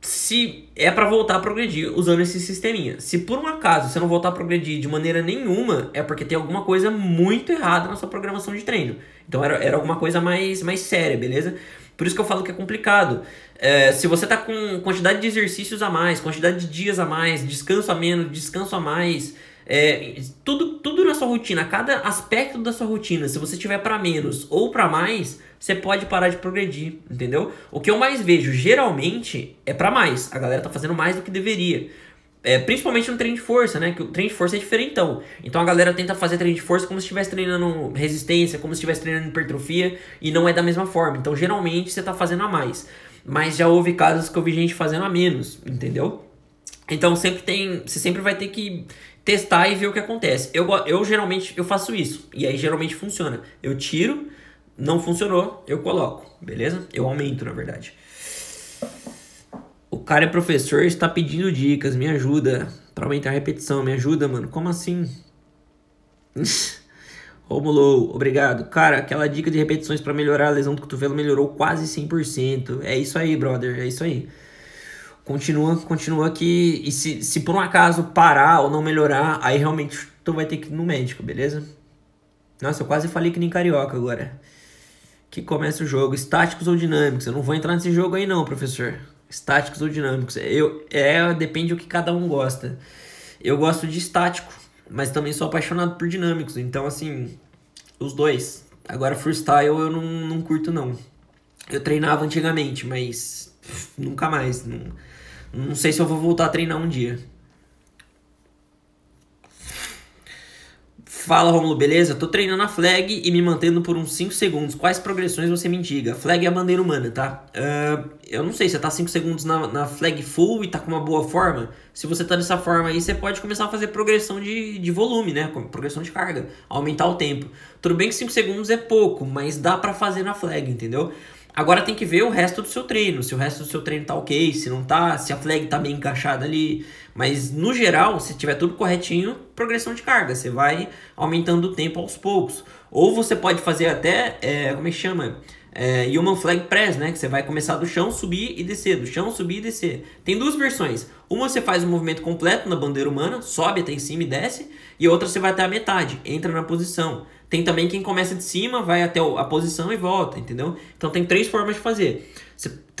Se é para voltar a progredir usando esse sisteminha. Se por um acaso você não voltar a progredir de maneira nenhuma, é porque tem alguma coisa muito errada na sua programação de treino. Então era, era alguma coisa mais, mais séria, beleza? Por isso que eu falo que é complicado. É, se você tá com quantidade de exercícios a mais, quantidade de dias a mais, descanso a menos, descanso a mais, é, tudo, tudo na sua rotina, cada aspecto da sua rotina, se você tiver para menos ou para mais, você pode parar de progredir, entendeu? O que eu mais vejo geralmente é para mais. A galera tá fazendo mais do que deveria. É, principalmente no treino de força, né? Que o treino de força é diferentão. Então a galera tenta fazer treino de força como se estivesse treinando resistência, como se estivesse treinando hipertrofia, e não é da mesma forma. Então geralmente você tá fazendo a mais. Mas já houve casos que eu vi gente fazendo a menos, entendeu? Então sempre tem. Você sempre vai ter que testar e ver o que acontece. Eu, eu geralmente eu faço isso. E aí geralmente funciona. Eu tiro, não funcionou, eu coloco, beleza? Eu aumento, na verdade. O cara é professor está pedindo dicas, me ajuda para aumentar a repetição, me ajuda, mano. Como assim? [LAUGHS] Romulo, obrigado. Cara, aquela dica de repetições para melhorar a lesão do cotovelo melhorou quase 100%. É isso aí, brother, é isso aí. Continua, continua aqui. E se, se por um acaso parar ou não melhorar, aí realmente tu vai ter que ir no médico, beleza? Nossa, eu quase falei que nem carioca agora. Que começa o jogo, estáticos ou dinâmicos? Eu não vou entrar nesse jogo aí não, professor estáticos ou dinâmicos. Eu, é, depende do que cada um gosta. Eu gosto de estático, mas também sou apaixonado por dinâmicos. Então, assim, os dois. Agora, freestyle eu não, não curto, não. Eu treinava antigamente, mas pff, nunca mais. Não, não sei se eu vou voltar a treinar um dia. Fala Romulo, beleza? Tô treinando a flag e me mantendo por uns 5 segundos. Quais progressões você me indica? Flag é a bandeira humana, tá? Uh, eu não sei, você tá 5 segundos na, na, flag full e tá com uma boa forma? Se você tá dessa forma aí, você pode começar a fazer progressão de, de volume, né? Progressão de carga, aumentar o tempo. Tudo bem que 5 segundos é pouco, mas dá para fazer na flag, entendeu? Agora tem que ver o resto do seu treino, se o resto do seu treino tá ok, se não tá, se a flag tá bem encaixada ali. Mas no geral, se tiver tudo corretinho, progressão de carga, você vai aumentando o tempo aos poucos. Ou você pode fazer até, é, como é que chama? É, Human Flag Press, né? Que você vai começar do chão, subir e descer, do chão, subir e descer. Tem duas versões. Uma você faz o movimento completo na bandeira humana, sobe até em cima e desce, e outra você vai até a metade, entra na posição. Tem também quem começa de cima, vai até a posição e volta, entendeu? Então tem três formas de fazer.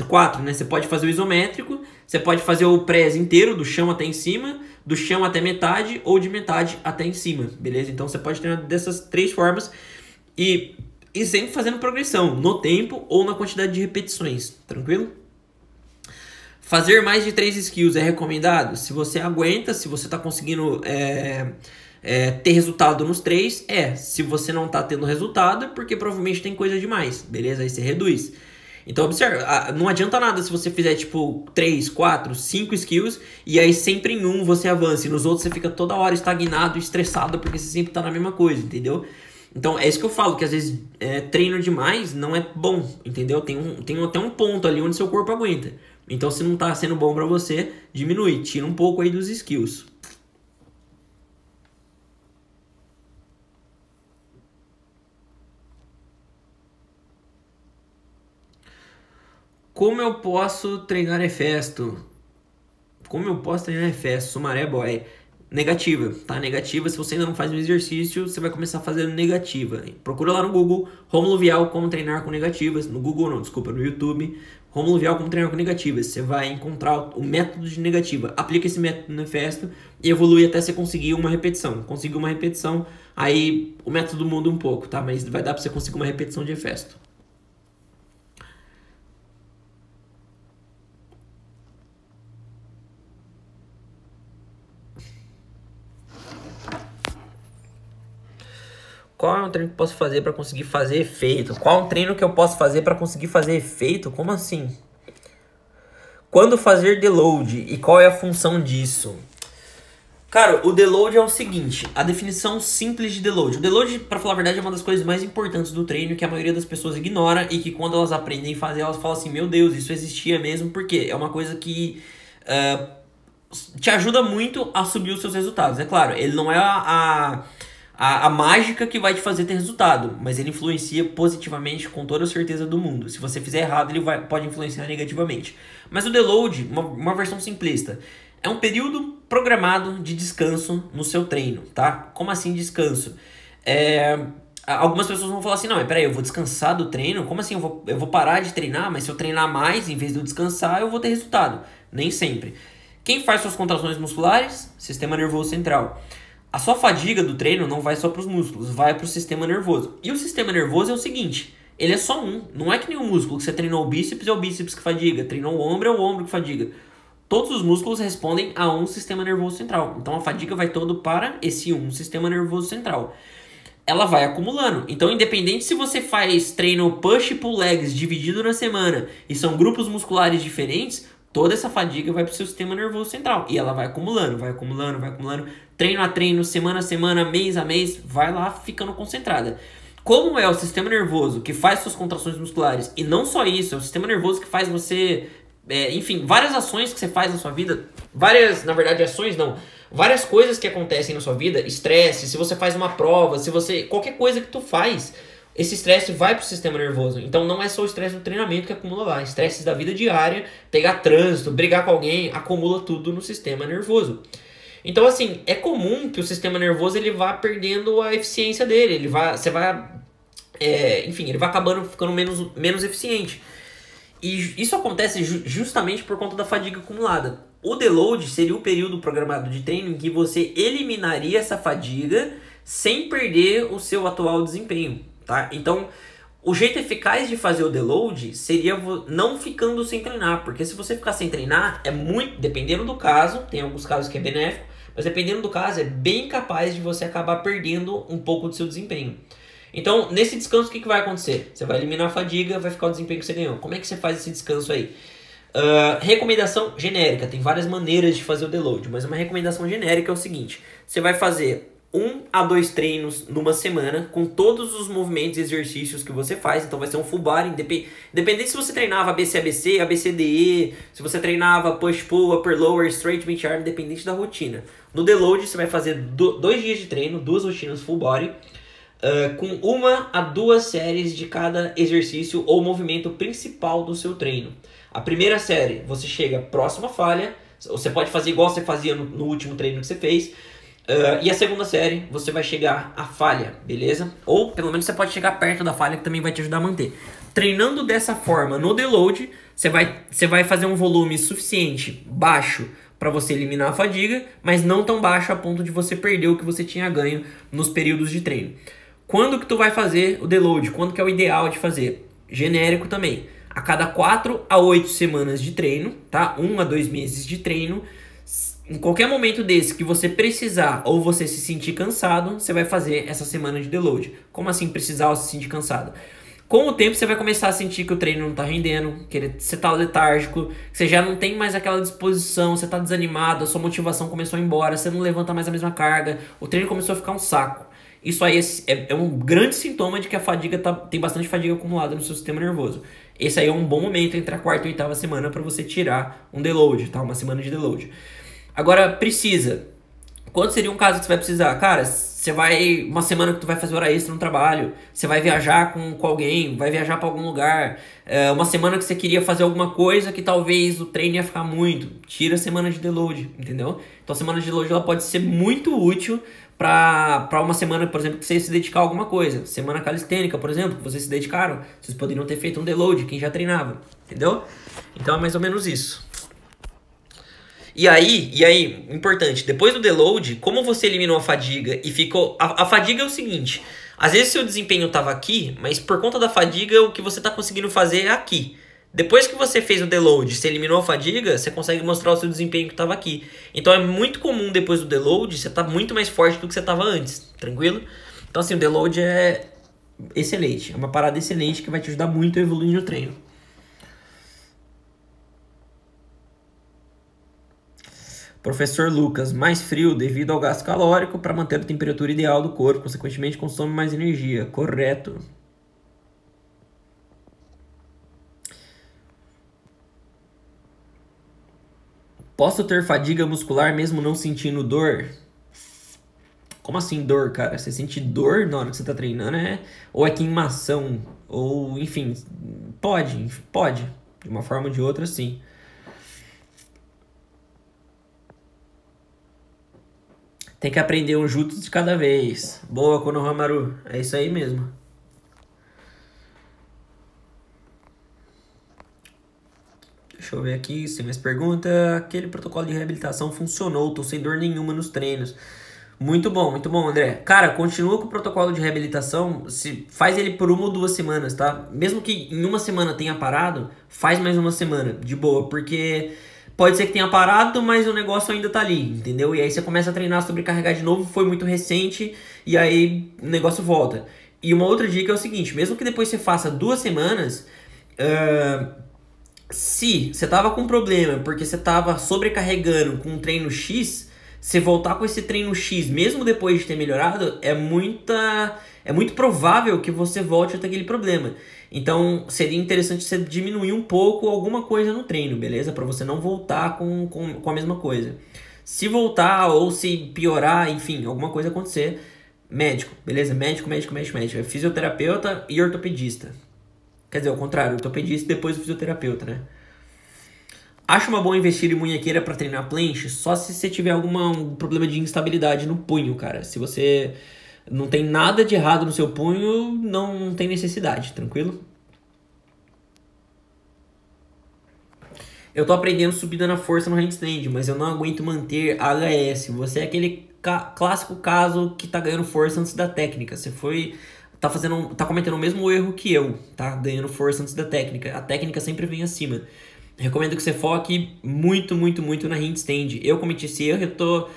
Quatro, né? Você pode fazer o isométrico, você pode fazer o press inteiro, do chão até em cima, do chão até metade ou de metade até em cima, beleza? Então você pode treinar dessas três formas e, e sempre fazendo progressão, no tempo ou na quantidade de repetições, tranquilo? Fazer mais de três skills é recomendado? Se você aguenta, se você está conseguindo é, é, ter resultado nos três, é. Se você não está tendo resultado, é porque provavelmente tem coisa demais, beleza? Aí você reduz. Então, observa, não adianta nada se você fizer tipo 3, 4, 5 skills e aí sempre em um você avança e nos outros você fica toda hora estagnado, estressado porque você sempre tá na mesma coisa, entendeu? Então é isso que eu falo, que às vezes é, treino demais não é bom, entendeu? Tem, um, tem até um ponto ali onde seu corpo aguenta. Então se não tá sendo bom para você, diminui, tira um pouco aí dos skills. Como eu posso treinar Hefesto? Como eu posso treinar Hefesto? Sumaré boy. Negativa, tá? Negativa. Se você ainda não faz um exercício, você vai começar fazendo negativa. Procura lá no Google Romulo Vial como treinar com negativas. No Google não, desculpa, no YouTube. Romulo Vial como treinar com negativas. Você vai encontrar o método de negativa. Aplica esse método no Hefesto e evolui até você conseguir uma repetição. Conseguir uma repetição, aí o método muda um pouco, tá? Mas vai dar pra você conseguir uma repetição de Hefesto. Qual é um treino que eu posso fazer para conseguir fazer efeito? Qual é um treino que eu posso fazer para conseguir fazer efeito? Como assim? Quando fazer deload e qual é a função disso? Cara, o deload é o seguinte, a definição simples de deload. O deload, para falar a verdade, é uma das coisas mais importantes do treino que a maioria das pessoas ignora e que quando elas aprendem a fazer, elas falam assim, meu Deus, isso existia mesmo, porque é uma coisa que uh, te ajuda muito a subir os seus resultados. É claro, ele não é a, a a, a mágica que vai te fazer ter resultado, mas ele influencia positivamente com toda a certeza do mundo. Se você fizer errado, ele vai, pode influenciar negativamente. Mas o deload, uma, uma versão simplista, é um período programado de descanso no seu treino, tá? Como assim descanso? É, algumas pessoas vão falar assim, não, mas peraí, eu vou descansar do treino? Como assim? Eu vou, eu vou parar de treinar, mas se eu treinar mais em vez de eu descansar, eu vou ter resultado. Nem sempre. Quem faz suas contrações musculares? Sistema nervoso central a sua fadiga do treino não vai só para os músculos, vai para o sistema nervoso. E o sistema nervoso é o seguinte, ele é só um, não é que nem o músculo que você treinou o bíceps é o bíceps que fadiga, treinou o ombro é o ombro que fadiga. Todos os músculos respondem a um sistema nervoso central. Então a fadiga vai todo para esse um sistema nervoso central. Ela vai acumulando. Então, independente se você faz treino push e pull legs dividido na semana e são grupos musculares diferentes, toda essa fadiga vai para o seu sistema nervoso central. E ela vai acumulando, vai acumulando, vai acumulando. Treino a treino, semana a semana, mês a mês, vai lá ficando concentrada. Como é o sistema nervoso que faz suas contrações musculares, e não só isso, é o sistema nervoso que faz você. É, enfim, várias ações que você faz na sua vida, várias, na verdade, ações não, várias coisas que acontecem na sua vida, estresse, se você faz uma prova, se você. qualquer coisa que tu faz esse estresse vai para o sistema nervoso. Então não é só o estresse do treinamento que acumula lá. Estresses da vida diária, pegar trânsito, brigar com alguém, acumula tudo no sistema nervoso. Então assim, é comum que o sistema nervoso ele vá perdendo a eficiência dele. Ele vai, você vai, é, enfim, ele vai acabando ficando menos, menos eficiente. E isso acontece ju justamente por conta da fadiga acumulada. O deload seria o período programado de treino em que você eliminaria essa fadiga sem perder o seu atual desempenho tá? Então, o jeito eficaz de fazer o deload seria não ficando sem treinar, porque se você ficar sem treinar, é muito, dependendo do caso, tem alguns casos que é benéfico, mas dependendo do caso, é bem capaz de você acabar perdendo um pouco do seu desempenho. Então, nesse descanso, o que, que vai acontecer? Você vai eliminar a fadiga, vai ficar o desempenho que você ganhou. Como é que você faz esse descanso aí? Uh, recomendação genérica, tem várias maneiras de fazer o deload, mas uma recomendação genérica é o seguinte: você vai fazer um a dois treinos numa semana com todos os movimentos e exercícios que você faz. Então vai ser um full body, independente se você treinava ABC, ABC, ABCDE, se você treinava push pull, upper lower, straight bench arm, independente da rotina. No deload você vai fazer do, dois dias de treino, duas rotinas full body, uh, com uma a duas séries de cada exercício ou movimento principal do seu treino. A primeira série você chega próxima falha, você pode fazer igual você fazia no, no último treino que você fez Uh, e a segunda série, você vai chegar à falha, beleza? Ou pelo menos você pode chegar perto da falha, que também vai te ajudar a manter. Treinando dessa forma no deload, você vai, você vai fazer um volume suficiente, baixo, para você eliminar a fadiga, mas não tão baixo a ponto de você perder o que você tinha ganho nos períodos de treino. Quando que tu vai fazer o deload? Quando que é o ideal de fazer? Genérico também. A cada 4 a 8 semanas de treino, tá? 1 a 2 meses de treino, em qualquer momento desse que você precisar ou você se sentir cansado, você vai fazer essa semana de deload. Como assim precisar ou se sentir cansado? Com o tempo você vai começar a sentir que o treino não está rendendo, que você está letárgico, que você já não tem mais aquela disposição, você está desanimado, a sua motivação começou a ir embora, você não levanta mais a mesma carga, o treino começou a ficar um saco. Isso aí é, é um grande sintoma de que a fadiga tá, tem bastante fadiga acumulada no seu sistema nervoso. Esse aí é um bom momento entre a quarta e a oitava semana para você tirar um deload, tá? Uma semana de deload. Agora, precisa. Quando seria um caso que você vai precisar? Cara, você vai. Uma semana que tu vai fazer hora extra no trabalho, você vai viajar com, com alguém, vai viajar para algum lugar. É, uma semana que você queria fazer alguma coisa que talvez o treino ia ficar muito. Tira a semana de deload, entendeu? Então a semana de deload ela pode ser muito útil para uma semana, por exemplo, que você se dedicar a alguma coisa. Semana calistênica, por exemplo, que vocês se dedicaram. Vocês poderiam ter feito um deload, quem já treinava, entendeu? Então é mais ou menos isso. E aí, e aí, importante, depois do deload, como você eliminou a fadiga e ficou. A, a fadiga é o seguinte: às vezes seu desempenho estava aqui, mas por conta da fadiga, o que você está conseguindo fazer é aqui. Depois que você fez o deload, você eliminou a fadiga, você consegue mostrar o seu desempenho que estava aqui. Então é muito comum depois do deload, você tá muito mais forte do que você estava antes, tranquilo? Então assim, o deload é excelente, é uma parada excelente que vai te ajudar muito a evoluir no treino. Professor Lucas, mais frio devido ao gasto calórico para manter a temperatura ideal do corpo, consequentemente consome mais energia. Correto. Posso ter fadiga muscular mesmo não sentindo dor? Como assim dor, cara? Você sente dor na hora que você tá treinando? É... Ou é queimação? Ou, enfim, pode, pode. De uma forma ou de outra, sim. Tem que aprender um jutsu de cada vez. Boa, Konohamaru. É isso aí mesmo. Deixa eu ver aqui, sem mais pergunta. Aquele protocolo de reabilitação funcionou, tô sem dor nenhuma nos treinos. Muito bom, muito bom, André. Cara, continua com o protocolo de reabilitação, se faz ele por uma ou duas semanas, tá? Mesmo que em uma semana tenha parado, faz mais uma semana, de boa, porque pode ser que tenha parado, mas o negócio ainda tá ali, entendeu? E aí você começa a treinar sobrecarregar de novo, foi muito recente, e aí o negócio volta. E uma outra dica é o seguinte, mesmo que depois você faça duas semanas, uh, se você tava com problema porque você tava sobrecarregando com um treino X, você voltar com esse treino X, mesmo depois de ter melhorado, é muita é muito provável que você volte a ter aquele problema. Então seria interessante você diminuir um pouco alguma coisa no treino, beleza? Para você não voltar com, com, com a mesma coisa. Se voltar ou se piorar, enfim, alguma coisa acontecer, médico, beleza? Médico, médico, médico, médico. É fisioterapeuta e ortopedista. Quer dizer, ao contrário, ortopedista e depois o fisioterapeuta, né? Acho uma boa investir em munhequeira para treinar planche só se você tiver algum problema de instabilidade no punho, cara. Se você não tem nada de errado no seu punho, não tem necessidade, tranquilo? Eu tô aprendendo subida na força no handstand, mas eu não aguento manter HS. Você é aquele clássico caso que tá ganhando força antes da técnica. Você foi tá fazendo, tá cometendo o mesmo erro que eu, tá ganhando força antes da técnica. A técnica sempre vem acima. Recomendo que você foque muito, muito, muito na handstand. Eu cometi esse erro, eu tô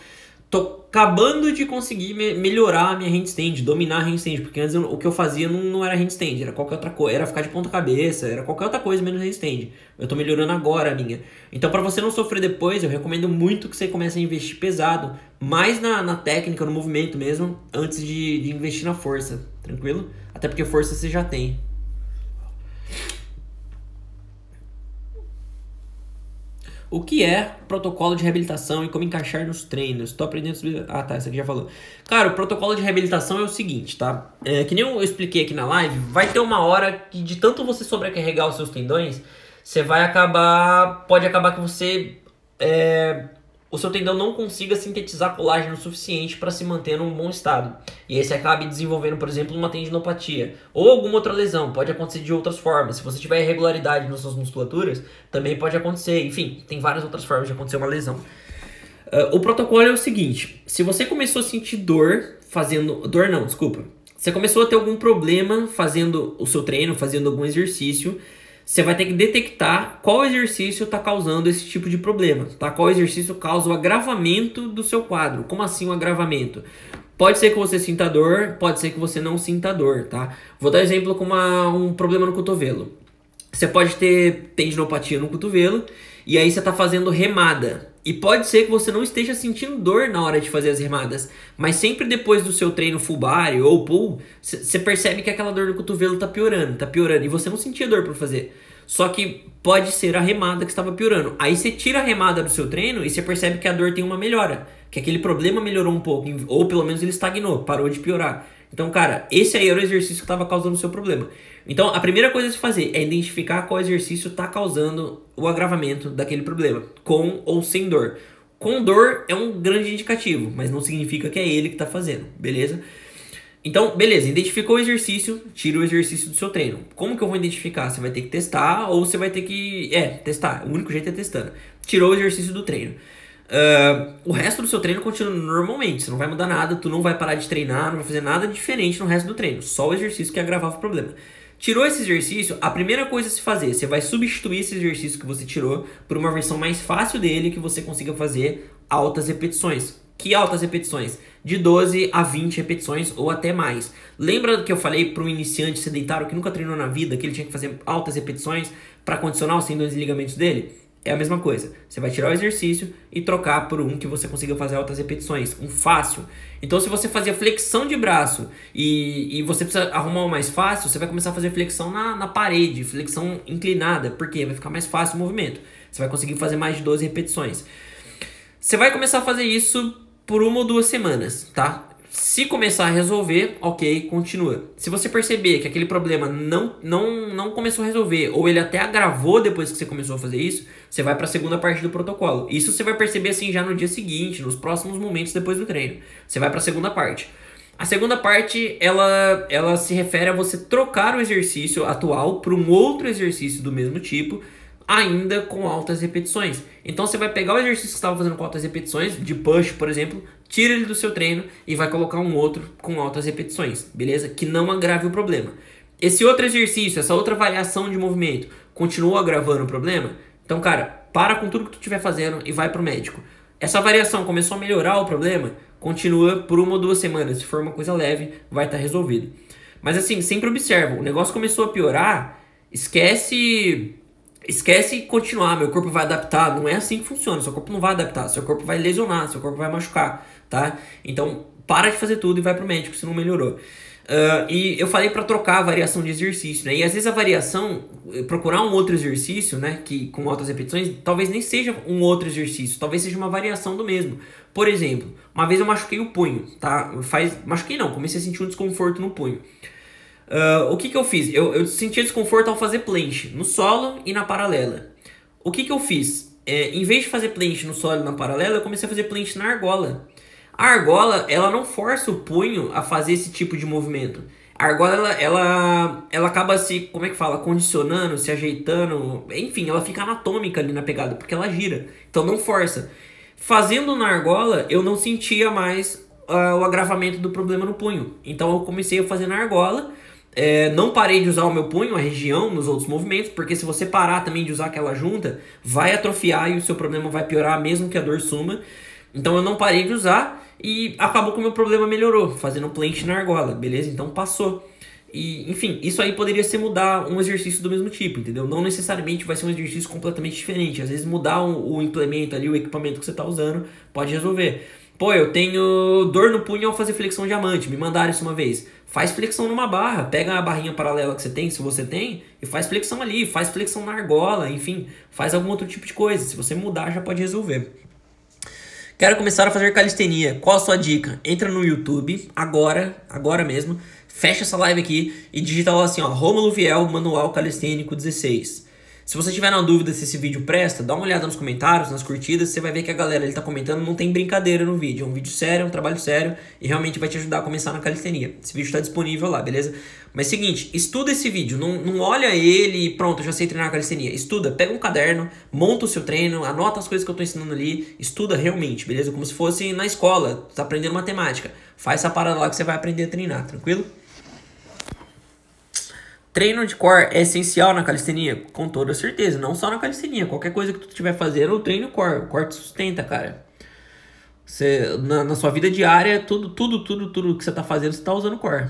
tô acabando de conseguir me melhorar a minha handstand, dominar a handstand, porque antes eu, o que eu fazia não, não era handstand, era qualquer outra coisa, era ficar de ponta cabeça, era qualquer outra coisa menos handstand. Eu tô melhorando agora a minha. Então para você não sofrer depois, eu recomendo muito que você comece a investir pesado, mais na, na técnica, no movimento mesmo, antes de, de investir na força, tranquilo? Até porque força você já tem. O que é protocolo de reabilitação e como encaixar nos treinos? Estou aprendendo sobre. Ah, tá, isso aqui já falou. Cara, o protocolo de reabilitação é o seguinte, tá? É, que nem eu expliquei aqui na live, vai ter uma hora que de tanto você sobrecarregar os seus tendões, você vai acabar. Pode acabar que você. É, o seu tendão não consiga sintetizar colágeno suficiente para se manter num bom estado. E você acabe desenvolvendo, por exemplo, uma tendinopatia ou alguma outra lesão. Pode acontecer de outras formas. Se você tiver irregularidade nas suas musculaturas, também pode acontecer. Enfim, tem várias outras formas de acontecer uma lesão. Uh, o protocolo é o seguinte: se você começou a sentir dor fazendo. Dor não, desculpa. Você começou a ter algum problema fazendo o seu treino, fazendo algum exercício você vai ter que detectar qual exercício está causando esse tipo de problema, tá? Qual exercício causa o agravamento do seu quadro? Como assim o um agravamento? Pode ser que você sinta dor, pode ser que você não sinta dor, tá? Vou dar exemplo com uma, um problema no cotovelo. Você pode ter tendinopatia no cotovelo e aí você está fazendo remada. E pode ser que você não esteja sentindo dor na hora de fazer as remadas, mas sempre depois do seu treino full body ou pull, você percebe que aquela dor no cotovelo está piorando, está piorando, e você não sentia dor para fazer. Só que pode ser a remada que estava piorando. Aí você tira a remada do seu treino e você percebe que a dor tem uma melhora, que aquele problema melhorou um pouco, ou pelo menos ele estagnou, parou de piorar. Então, cara, esse aí era o exercício que estava causando o seu problema. Então, a primeira coisa a se fazer é identificar qual exercício está causando o agravamento daquele problema, com ou sem dor. Com dor é um grande indicativo, mas não significa que é ele que está fazendo, beleza? Então, beleza, identificou o exercício, tira o exercício do seu treino. Como que eu vou identificar? Você vai ter que testar ou você vai ter que. É, testar. O único jeito é testando. Tirou o exercício do treino. Uh, o resto do seu treino continua normalmente, você não vai mudar nada, tu não vai parar de treinar, não vai fazer nada diferente no resto do treino, só o exercício que agravava o problema. Tirou esse exercício, a primeira coisa a se fazer, você vai substituir esse exercício que você tirou por uma versão mais fácil dele que você consiga fazer altas repetições. Que altas repetições? De 12 a 20 repetições ou até mais. Lembra que eu falei para um iniciante sedentário que nunca treinou na vida, que ele tinha que fazer altas repetições para condicionar os tendões e ligamentos dele? É a mesma coisa. Você vai tirar o exercício e trocar por um que você consiga fazer altas repetições, um fácil. Então, se você fazia flexão de braço e, e você precisa arrumar o mais fácil, você vai começar a fazer flexão na, na parede, flexão inclinada, porque vai ficar mais fácil o movimento. Você vai conseguir fazer mais de 12 repetições. Você vai começar a fazer isso por uma ou duas semanas, tá? Se começar a resolver, ok, continua. Se você perceber que aquele problema não, não, não começou a resolver, ou ele até agravou depois que você começou a fazer isso, você vai para a segunda parte do protocolo. Isso você vai perceber assim já no dia seguinte, nos próximos momentos depois do treino. Você vai para a segunda parte. A segunda parte, ela, ela se refere a você trocar o exercício atual para um outro exercício do mesmo tipo, ainda com altas repetições. Então você vai pegar o exercício que você estava fazendo com altas repetições, de push, por exemplo, tira ele do seu treino e vai colocar um outro com altas repetições, beleza? Que não agrave o problema. Esse outro exercício, essa outra variação de movimento, continua agravando o problema? Então, cara, para com tudo que tu estiver fazendo e vai pro médico. Essa variação começou a melhorar o problema? Continua por uma ou duas semanas. Se for uma coisa leve, vai estar tá resolvido. Mas assim, sempre observa, o negócio começou a piorar, esquece esquece continuar, meu corpo vai adaptar. Não é assim que funciona. Seu corpo não vai adaptar, seu corpo vai lesionar, seu corpo vai machucar tá? Então, para de fazer tudo e vai pro médico se não melhorou. Uh, e eu falei para trocar a variação de exercício, né? E às vezes a variação, procurar um outro exercício, né? Que com altas repetições, talvez nem seja um outro exercício, talvez seja uma variação do mesmo. Por exemplo, uma vez eu machuquei o punho, tá? Faz, machuquei não, comecei a sentir um desconforto no punho. Uh, o que que eu fiz? Eu, eu sentia desconforto ao fazer planche, no solo e na paralela. O que que eu fiz? É, em vez de fazer planche no solo e na paralela, eu comecei a fazer planche na argola. A argola, ela não força o punho a fazer esse tipo de movimento. A argola, ela, ela, ela acaba se, como é que fala, condicionando, se ajeitando, enfim, ela fica anatômica ali na pegada, porque ela gira, então não força. Fazendo na argola, eu não sentia mais uh, o agravamento do problema no punho. Então eu comecei a fazer na argola, é, não parei de usar o meu punho, a região, nos outros movimentos, porque se você parar também de usar aquela junta, vai atrofiar e o seu problema vai piorar mesmo que a dor suma. Então eu não parei de usar e acabou que o meu problema melhorou, fazendo planche na argola, beleza? Então passou. E, enfim, isso aí poderia ser mudar um exercício do mesmo tipo, entendeu? Não necessariamente vai ser um exercício completamente diferente. Às vezes mudar o, o implemento ali, o equipamento que você está usando, pode resolver. Pô, eu tenho dor no punho ao fazer flexão diamante. Me mandaram isso uma vez. Faz flexão numa barra. Pega a barrinha paralela que você tem, se você tem, e faz flexão ali. Faz flexão na argola, enfim. Faz algum outro tipo de coisa. Se você mudar, já pode resolver. Quero começar a fazer calistenia. Qual a sua dica? Entra no YouTube agora, agora mesmo. Fecha essa live aqui e digita lá assim, ó, Romulo Viel Manual Calistênico 16. Se você tiver na dúvida se esse vídeo presta, dá uma olhada nos comentários, nas curtidas, você vai ver que a galera ele tá comentando, não tem brincadeira no vídeo. É um vídeo sério, é um trabalho sério e realmente vai te ajudar a começar na calistenia. Esse vídeo está disponível lá, beleza? Mas seguinte, estuda esse vídeo, não, não olha ele e pronto, já sei treinar calistenia. Estuda, pega um caderno, monta o seu treino, anota as coisas que eu tô ensinando ali, estuda realmente, beleza? Como se fosse na escola, tá aprendendo matemática. Faz essa parada lá que você vai aprender a treinar, tranquilo? Treino de core é essencial na calistenia? Com toda certeza, não só na calistenia. Qualquer coisa que tu estiver fazendo, o treino core. O core te sustenta, cara. Você, na, na, sua vida diária, tudo, tudo, tudo, tudo que você tá fazendo, você tá usando core.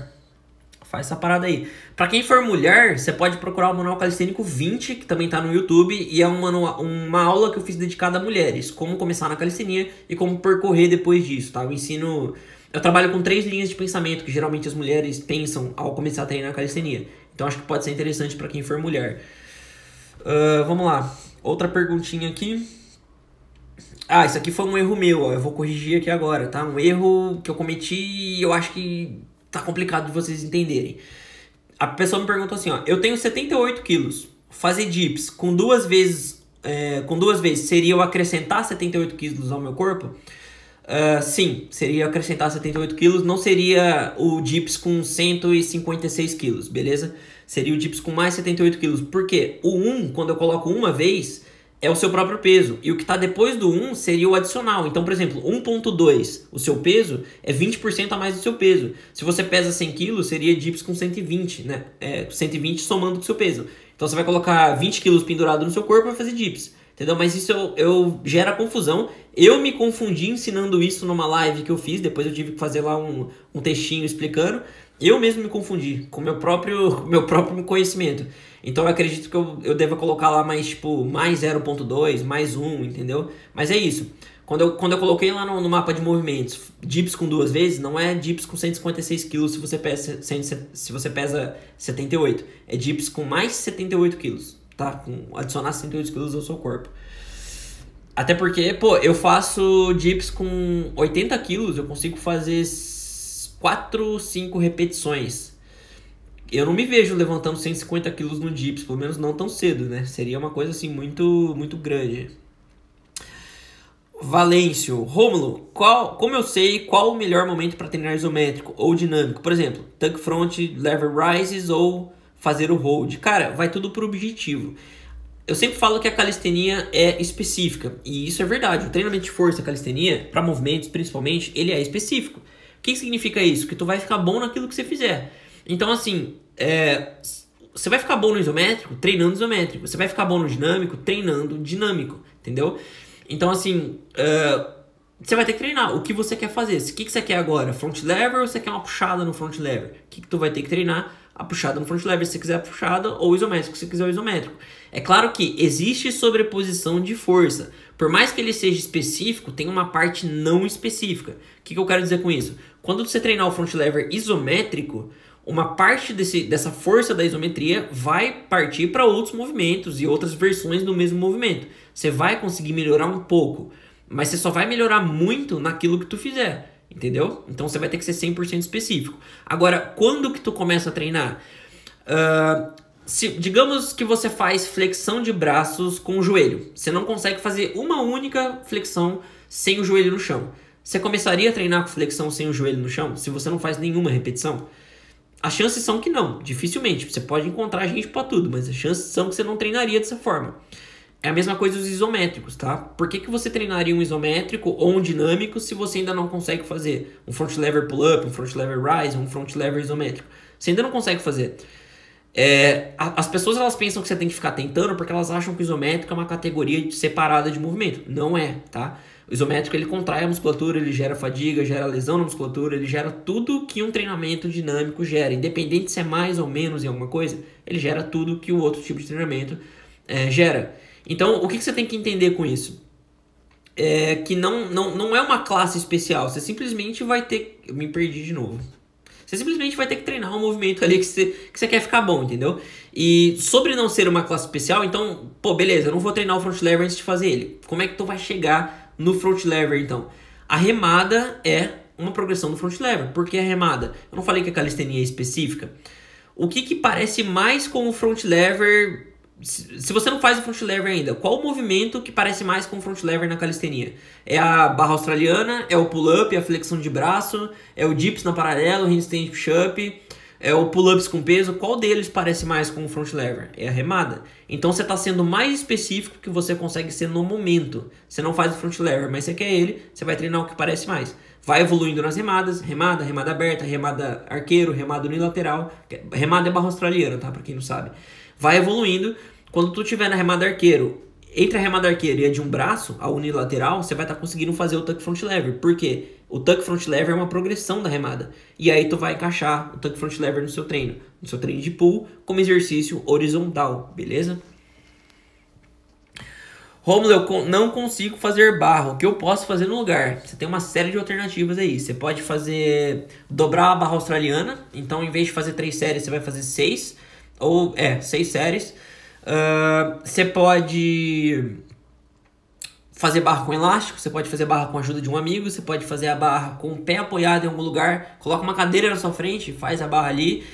Faz essa parada aí. Pra quem for mulher, você pode procurar o Manual Calistênico 20, que também tá no YouTube, e é uma, uma aula que eu fiz dedicada a mulheres. Como começar na calistenia e como percorrer depois disso, tá? Eu ensino... Eu trabalho com três linhas de pensamento que geralmente as mulheres pensam ao começar a treinar calistenia. Então acho que pode ser interessante para quem for mulher. Uh, vamos lá. Outra perguntinha aqui. Ah, isso aqui foi um erro meu, ó. Eu vou corrigir aqui agora, tá? Um erro que eu cometi e eu acho que tá complicado de vocês entenderem. A pessoa me perguntou assim, ó. Eu tenho 78 quilos. Fazer dips com duas vezes... É, com duas vezes seria eu acrescentar 78 quilos ao meu corpo? Uh, sim, seria acrescentar 78 quilos, não seria o dips com 156 quilos, beleza? Seria o dips com mais 78 quilos, porque o 1, quando eu coloco uma vez, é o seu próprio peso, e o que está depois do 1 seria o adicional. Então, por exemplo, 1.2, o seu peso é 20% a mais do seu peso. Se você pesa 100 quilos, seria dips com 120, né? É, 120 somando com o seu peso. Então você vai colocar 20 quilos pendurado no seu corpo e fazer dips. Entendeu? Mas isso eu, eu gera confusão. Eu me confundi ensinando isso numa live que eu fiz, depois eu tive que fazer lá um, um textinho explicando. Eu mesmo me confundi com meu próprio [LAUGHS] meu próprio conhecimento. Então eu acredito que eu, eu deva colocar lá mais tipo mais 0.2, mais 1, entendeu? Mas é isso. Quando eu, quando eu coloquei lá no, no, mapa de movimentos dips com duas vezes, não é dips com 156 quilos se você pesa, se você pesa 78. É dips com mais 78 quilos tá? Com adicionar 108 quilos ao seu corpo. Até porque, pô, eu faço dips com 80 quilos, eu consigo fazer 4, 5 repetições. Eu não me vejo levantando 150 quilos no dips, pelo menos não tão cedo, né? Seria uma coisa assim muito, muito grande. Valêncio, Rômulo, qual, como eu sei qual o melhor momento para treinar isométrico ou dinâmico? Por exemplo, tuck front, lever rises ou fazer o hold. Cara, vai tudo pro objetivo. Eu sempre falo que a calistenia é específica, e isso é verdade. O treinamento de força, calistenia, para movimentos principalmente, ele é específico. O que significa isso? Que tu vai ficar bom naquilo que você fizer. Então, assim, é, você vai ficar bom no isométrico treinando isométrico. Você vai ficar bom no dinâmico treinando dinâmico, entendeu? Então, assim, uh, você vai ter que treinar o que você quer fazer. O que, que você quer agora? Front lever ou você quer uma puxada no front lever? O que, que tu vai ter que treinar? A puxada no front lever se quiser a puxada ou isométrico se quiser o isométrico. É claro que existe sobreposição de força. Por mais que ele seja específico, tem uma parte não específica. O que, que eu quero dizer com isso? Quando você treinar o front lever isométrico, uma parte desse, dessa força da isometria vai partir para outros movimentos e outras versões do mesmo movimento. Você vai conseguir melhorar um pouco, mas você só vai melhorar muito naquilo que tu fizer. Entendeu? Então você vai ter que ser 100% específico. Agora, quando que tu começa a treinar? Uh, se, digamos que você faz flexão de braços com o joelho. Você não consegue fazer uma única flexão sem o joelho no chão. Você começaria a treinar com flexão sem o joelho no chão se você não faz nenhuma repetição? As chances são que não, dificilmente. Você pode encontrar gente para tudo, mas as chances são que você não treinaria dessa forma. É a mesma coisa os isométricos, tá? Por que, que você treinaria um isométrico ou um dinâmico se você ainda não consegue fazer um front lever pull-up, um front lever rise, um front lever isométrico? Você ainda não consegue fazer. É, as pessoas elas pensam que você tem que ficar tentando porque elas acham que o isométrico é uma categoria separada de movimento. Não é, tá? O isométrico ele contrai a musculatura, ele gera fadiga, gera lesão na musculatura, ele gera tudo que um treinamento dinâmico gera. Independente se é mais ou menos em alguma coisa, ele gera tudo que o outro tipo de treinamento é, gera. Então, o que, que você tem que entender com isso? É que não, não, não é uma classe especial. Você simplesmente vai ter. Eu me perdi de novo. Você simplesmente vai ter que treinar um movimento ali que você, que você quer ficar bom, entendeu? E sobre não ser uma classe especial, então, pô, beleza, eu não vou treinar o front lever antes de fazer ele. Como é que tu vai chegar no front lever, então? A remada é uma progressão do front lever. Por que a remada? Eu não falei que a calistenia é específica. O que, que parece mais com o front lever se você não faz o front lever ainda, qual o movimento que parece mais com o front lever na calistenia? É a barra australiana, é o pull-up, é a flexão de braço, é o dips na paralelo, handstand push-up, é o pull-ups com peso, qual deles parece mais com o front lever? É a remada. Então você está sendo mais específico que você consegue ser no momento. Você não faz o front lever, mas você quer ele, você vai treinar o que parece mais. Vai evoluindo nas remadas, remada, remada aberta, remada arqueiro, remada unilateral. Remada é barra australiana, tá? Para quem não sabe. Vai evoluindo. Quando tu tiver na remada arqueiro, entre a remada arqueiro e a de um braço, a unilateral, você vai estar tá conseguindo fazer o tuck front lever. Por quê? O tuck front lever é uma progressão da remada. E aí tu vai encaixar o tuck front lever no seu treino, no seu treino de pull, como exercício horizontal, beleza? Romulo, eu não consigo fazer barra. O que eu posso fazer no lugar? Você tem uma série de alternativas aí. Você pode fazer dobrar a barra australiana. Então, em vez de fazer três séries, você vai fazer seis. Ou, é, seis séries. Você pode fazer barra com elástico, você pode fazer barra com a ajuda de um amigo, você pode fazer a barra com o pé apoiado em algum lugar, coloca uma cadeira na sua frente, faz a barra ali.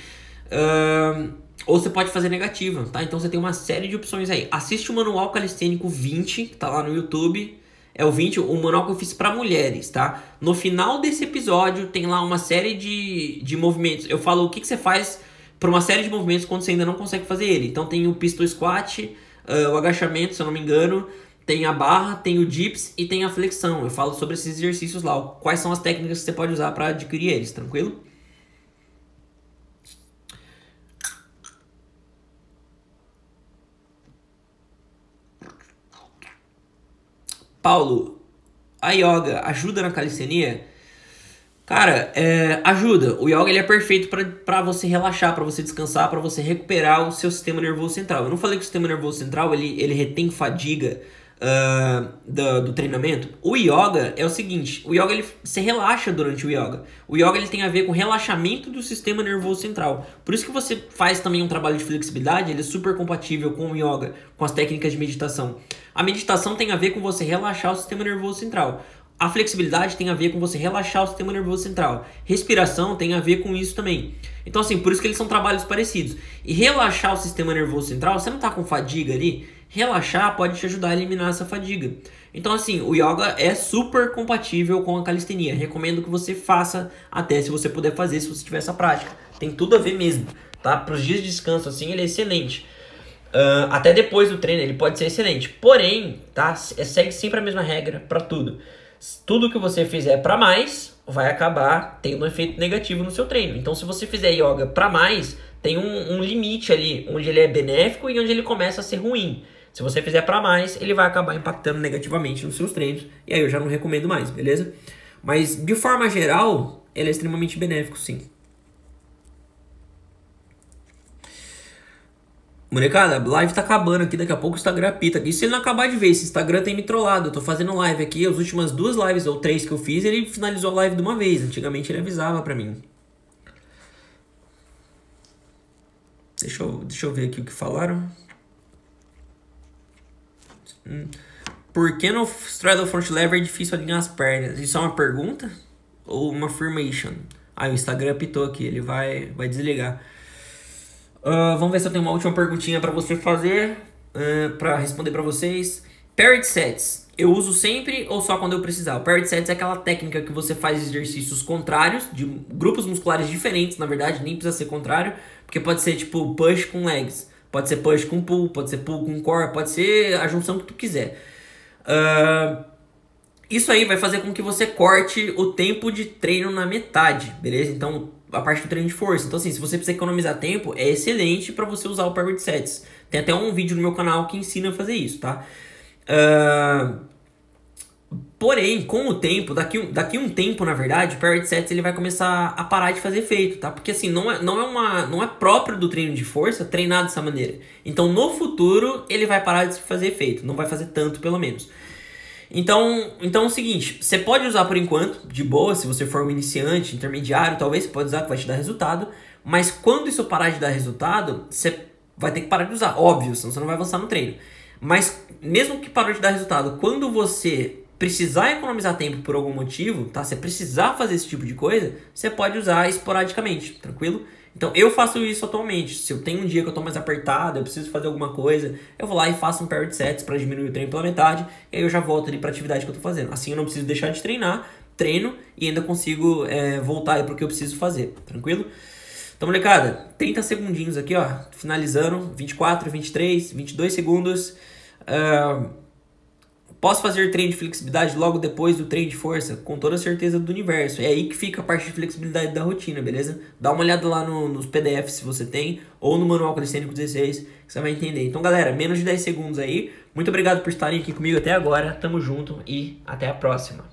Uh, ou você pode fazer negativa, tá? Então você tem uma série de opções aí. Assiste o Manual Calistênico 20, que tá lá no YouTube. É o 20, o manual que eu fiz para mulheres, tá? No final desse episódio tem lá uma série de, de movimentos. Eu falo o que, que você faz para uma série de movimentos quando você ainda não consegue fazer ele. Então tem o pistol squat, uh, o agachamento, se eu não me engano, tem a barra, tem o dips e tem a flexão. Eu falo sobre esses exercícios lá, quais são as técnicas que você pode usar para adquirir eles, tranquilo? Paulo, a yoga ajuda na calistenia? Cara, é, ajuda. O yoga ele é perfeito para você relaxar, para você descansar, para você recuperar o seu sistema nervoso central. Eu não falei que o sistema nervoso central ele, ele retém fadiga uh, do, do, treinamento. O yoga é o seguinte: o yoga ele se relaxa durante o yoga. O yoga ele tem a ver com relaxamento do sistema nervoso central. Por isso que você faz também um trabalho de flexibilidade, ele é super compatível com o yoga, com as técnicas de meditação. A meditação tem a ver com você relaxar o sistema nervoso central. A flexibilidade tem a ver com você relaxar o sistema nervoso central. Respiração tem a ver com isso também. Então, assim, por isso que eles são trabalhos parecidos. E relaxar o sistema nervoso central, você não está com fadiga ali? Relaxar pode te ajudar a eliminar essa fadiga. Então, assim, o yoga é super compatível com a calistenia. Recomendo que você faça até se você puder fazer, se você tiver essa prática. Tem tudo a ver mesmo, tá? Para os dias de descanso, assim, ele é excelente. Uh, até depois do treino, ele pode ser excelente. Porém, tá? É, segue sempre a mesma regra para tudo tudo que você fizer para mais vai acabar tendo um efeito negativo no seu treino. Então, se você fizer yoga para mais, tem um, um, limite ali onde ele é benéfico e onde ele começa a ser ruim. Se você fizer para mais, ele vai acabar impactando negativamente nos seus treinos. E aí eu já não recomendo mais, beleza? Mas de forma geral, ele é extremamente benéfico, sim. Molecada, a live tá acabando aqui, daqui a pouco o Instagram apita aqui. Se ele não acabar de ver, esse Instagram tem me trollado. Eu tô fazendo live aqui, as últimas duas lives ou três que eu fiz, ele finalizou a live de uma vez. Antigamente ele avisava pra mim. Deixa eu, deixa eu ver aqui o que falaram. Hum. Por que no straddle front lever é difícil alinhar as pernas? Isso é uma pergunta? Ou uma affirmation? Ah, o Instagram apitou aqui, ele vai, vai desligar. Uh, vamos ver se eu tenho uma última perguntinha para você fazer, uh, para responder para vocês. Parrot sets, eu uso sempre ou só quando eu precisar? O parrot sets é aquela técnica que você faz exercícios contrários, de grupos musculares diferentes, na verdade, nem precisa ser contrário, porque pode ser tipo push com legs, pode ser push com pull, pode ser pull com core, pode ser a junção que tu quiser. Uh, isso aí vai fazer com que você corte o tempo de treino na metade, beleza? Então, a parte do treino de força. Então, assim, se você precisa economizar tempo, é excelente para você usar o Power Sets. Tem até um vídeo no meu canal que ensina a fazer isso, tá? Uh, porém, com o tempo, daqui, daqui um tempo, na verdade, o Power Sets ele vai começar a parar de fazer efeito, tá? Porque, assim, não é, não é, uma, não é próprio do treino de força treinar dessa maneira. Então, no futuro, ele vai parar de fazer efeito. Não vai fazer tanto, pelo menos. Então, então é o seguinte, você pode usar por enquanto, de boa, se você for um iniciante, intermediário, talvez você pode usar que vai te dar resultado, mas quando isso parar de dar resultado, você vai ter que parar de usar, óbvio, senão você não vai avançar no treino. Mas mesmo que parou de dar resultado, quando você precisar economizar tempo por algum motivo, tá? Você precisar fazer esse tipo de coisa, você pode usar esporadicamente, tranquilo? Então eu faço isso atualmente. Se eu tenho um dia que eu tô mais apertado, eu preciso fazer alguma coisa, eu vou lá e faço um pair de sets para diminuir o treino pela metade, e aí eu já volto ali pra atividade que eu tô fazendo. Assim eu não preciso deixar de treinar, treino e ainda consigo é, voltar aí pro que eu preciso fazer, tranquilo? Então, molecada, 30 segundinhos aqui, ó, finalizando, 24, 23, 22 segundos. Uh, posso fazer treino de flexibilidade logo depois do treino de força? Com toda certeza do universo. É aí que fica a parte de flexibilidade da rotina, beleza? Dá uma olhada lá no, nos PDFs se você tem, ou no Manual Calisthênico 16, que você vai entender. Então, galera, menos de 10 segundos aí. Muito obrigado por estarem aqui comigo até agora. Tamo junto e até a próxima.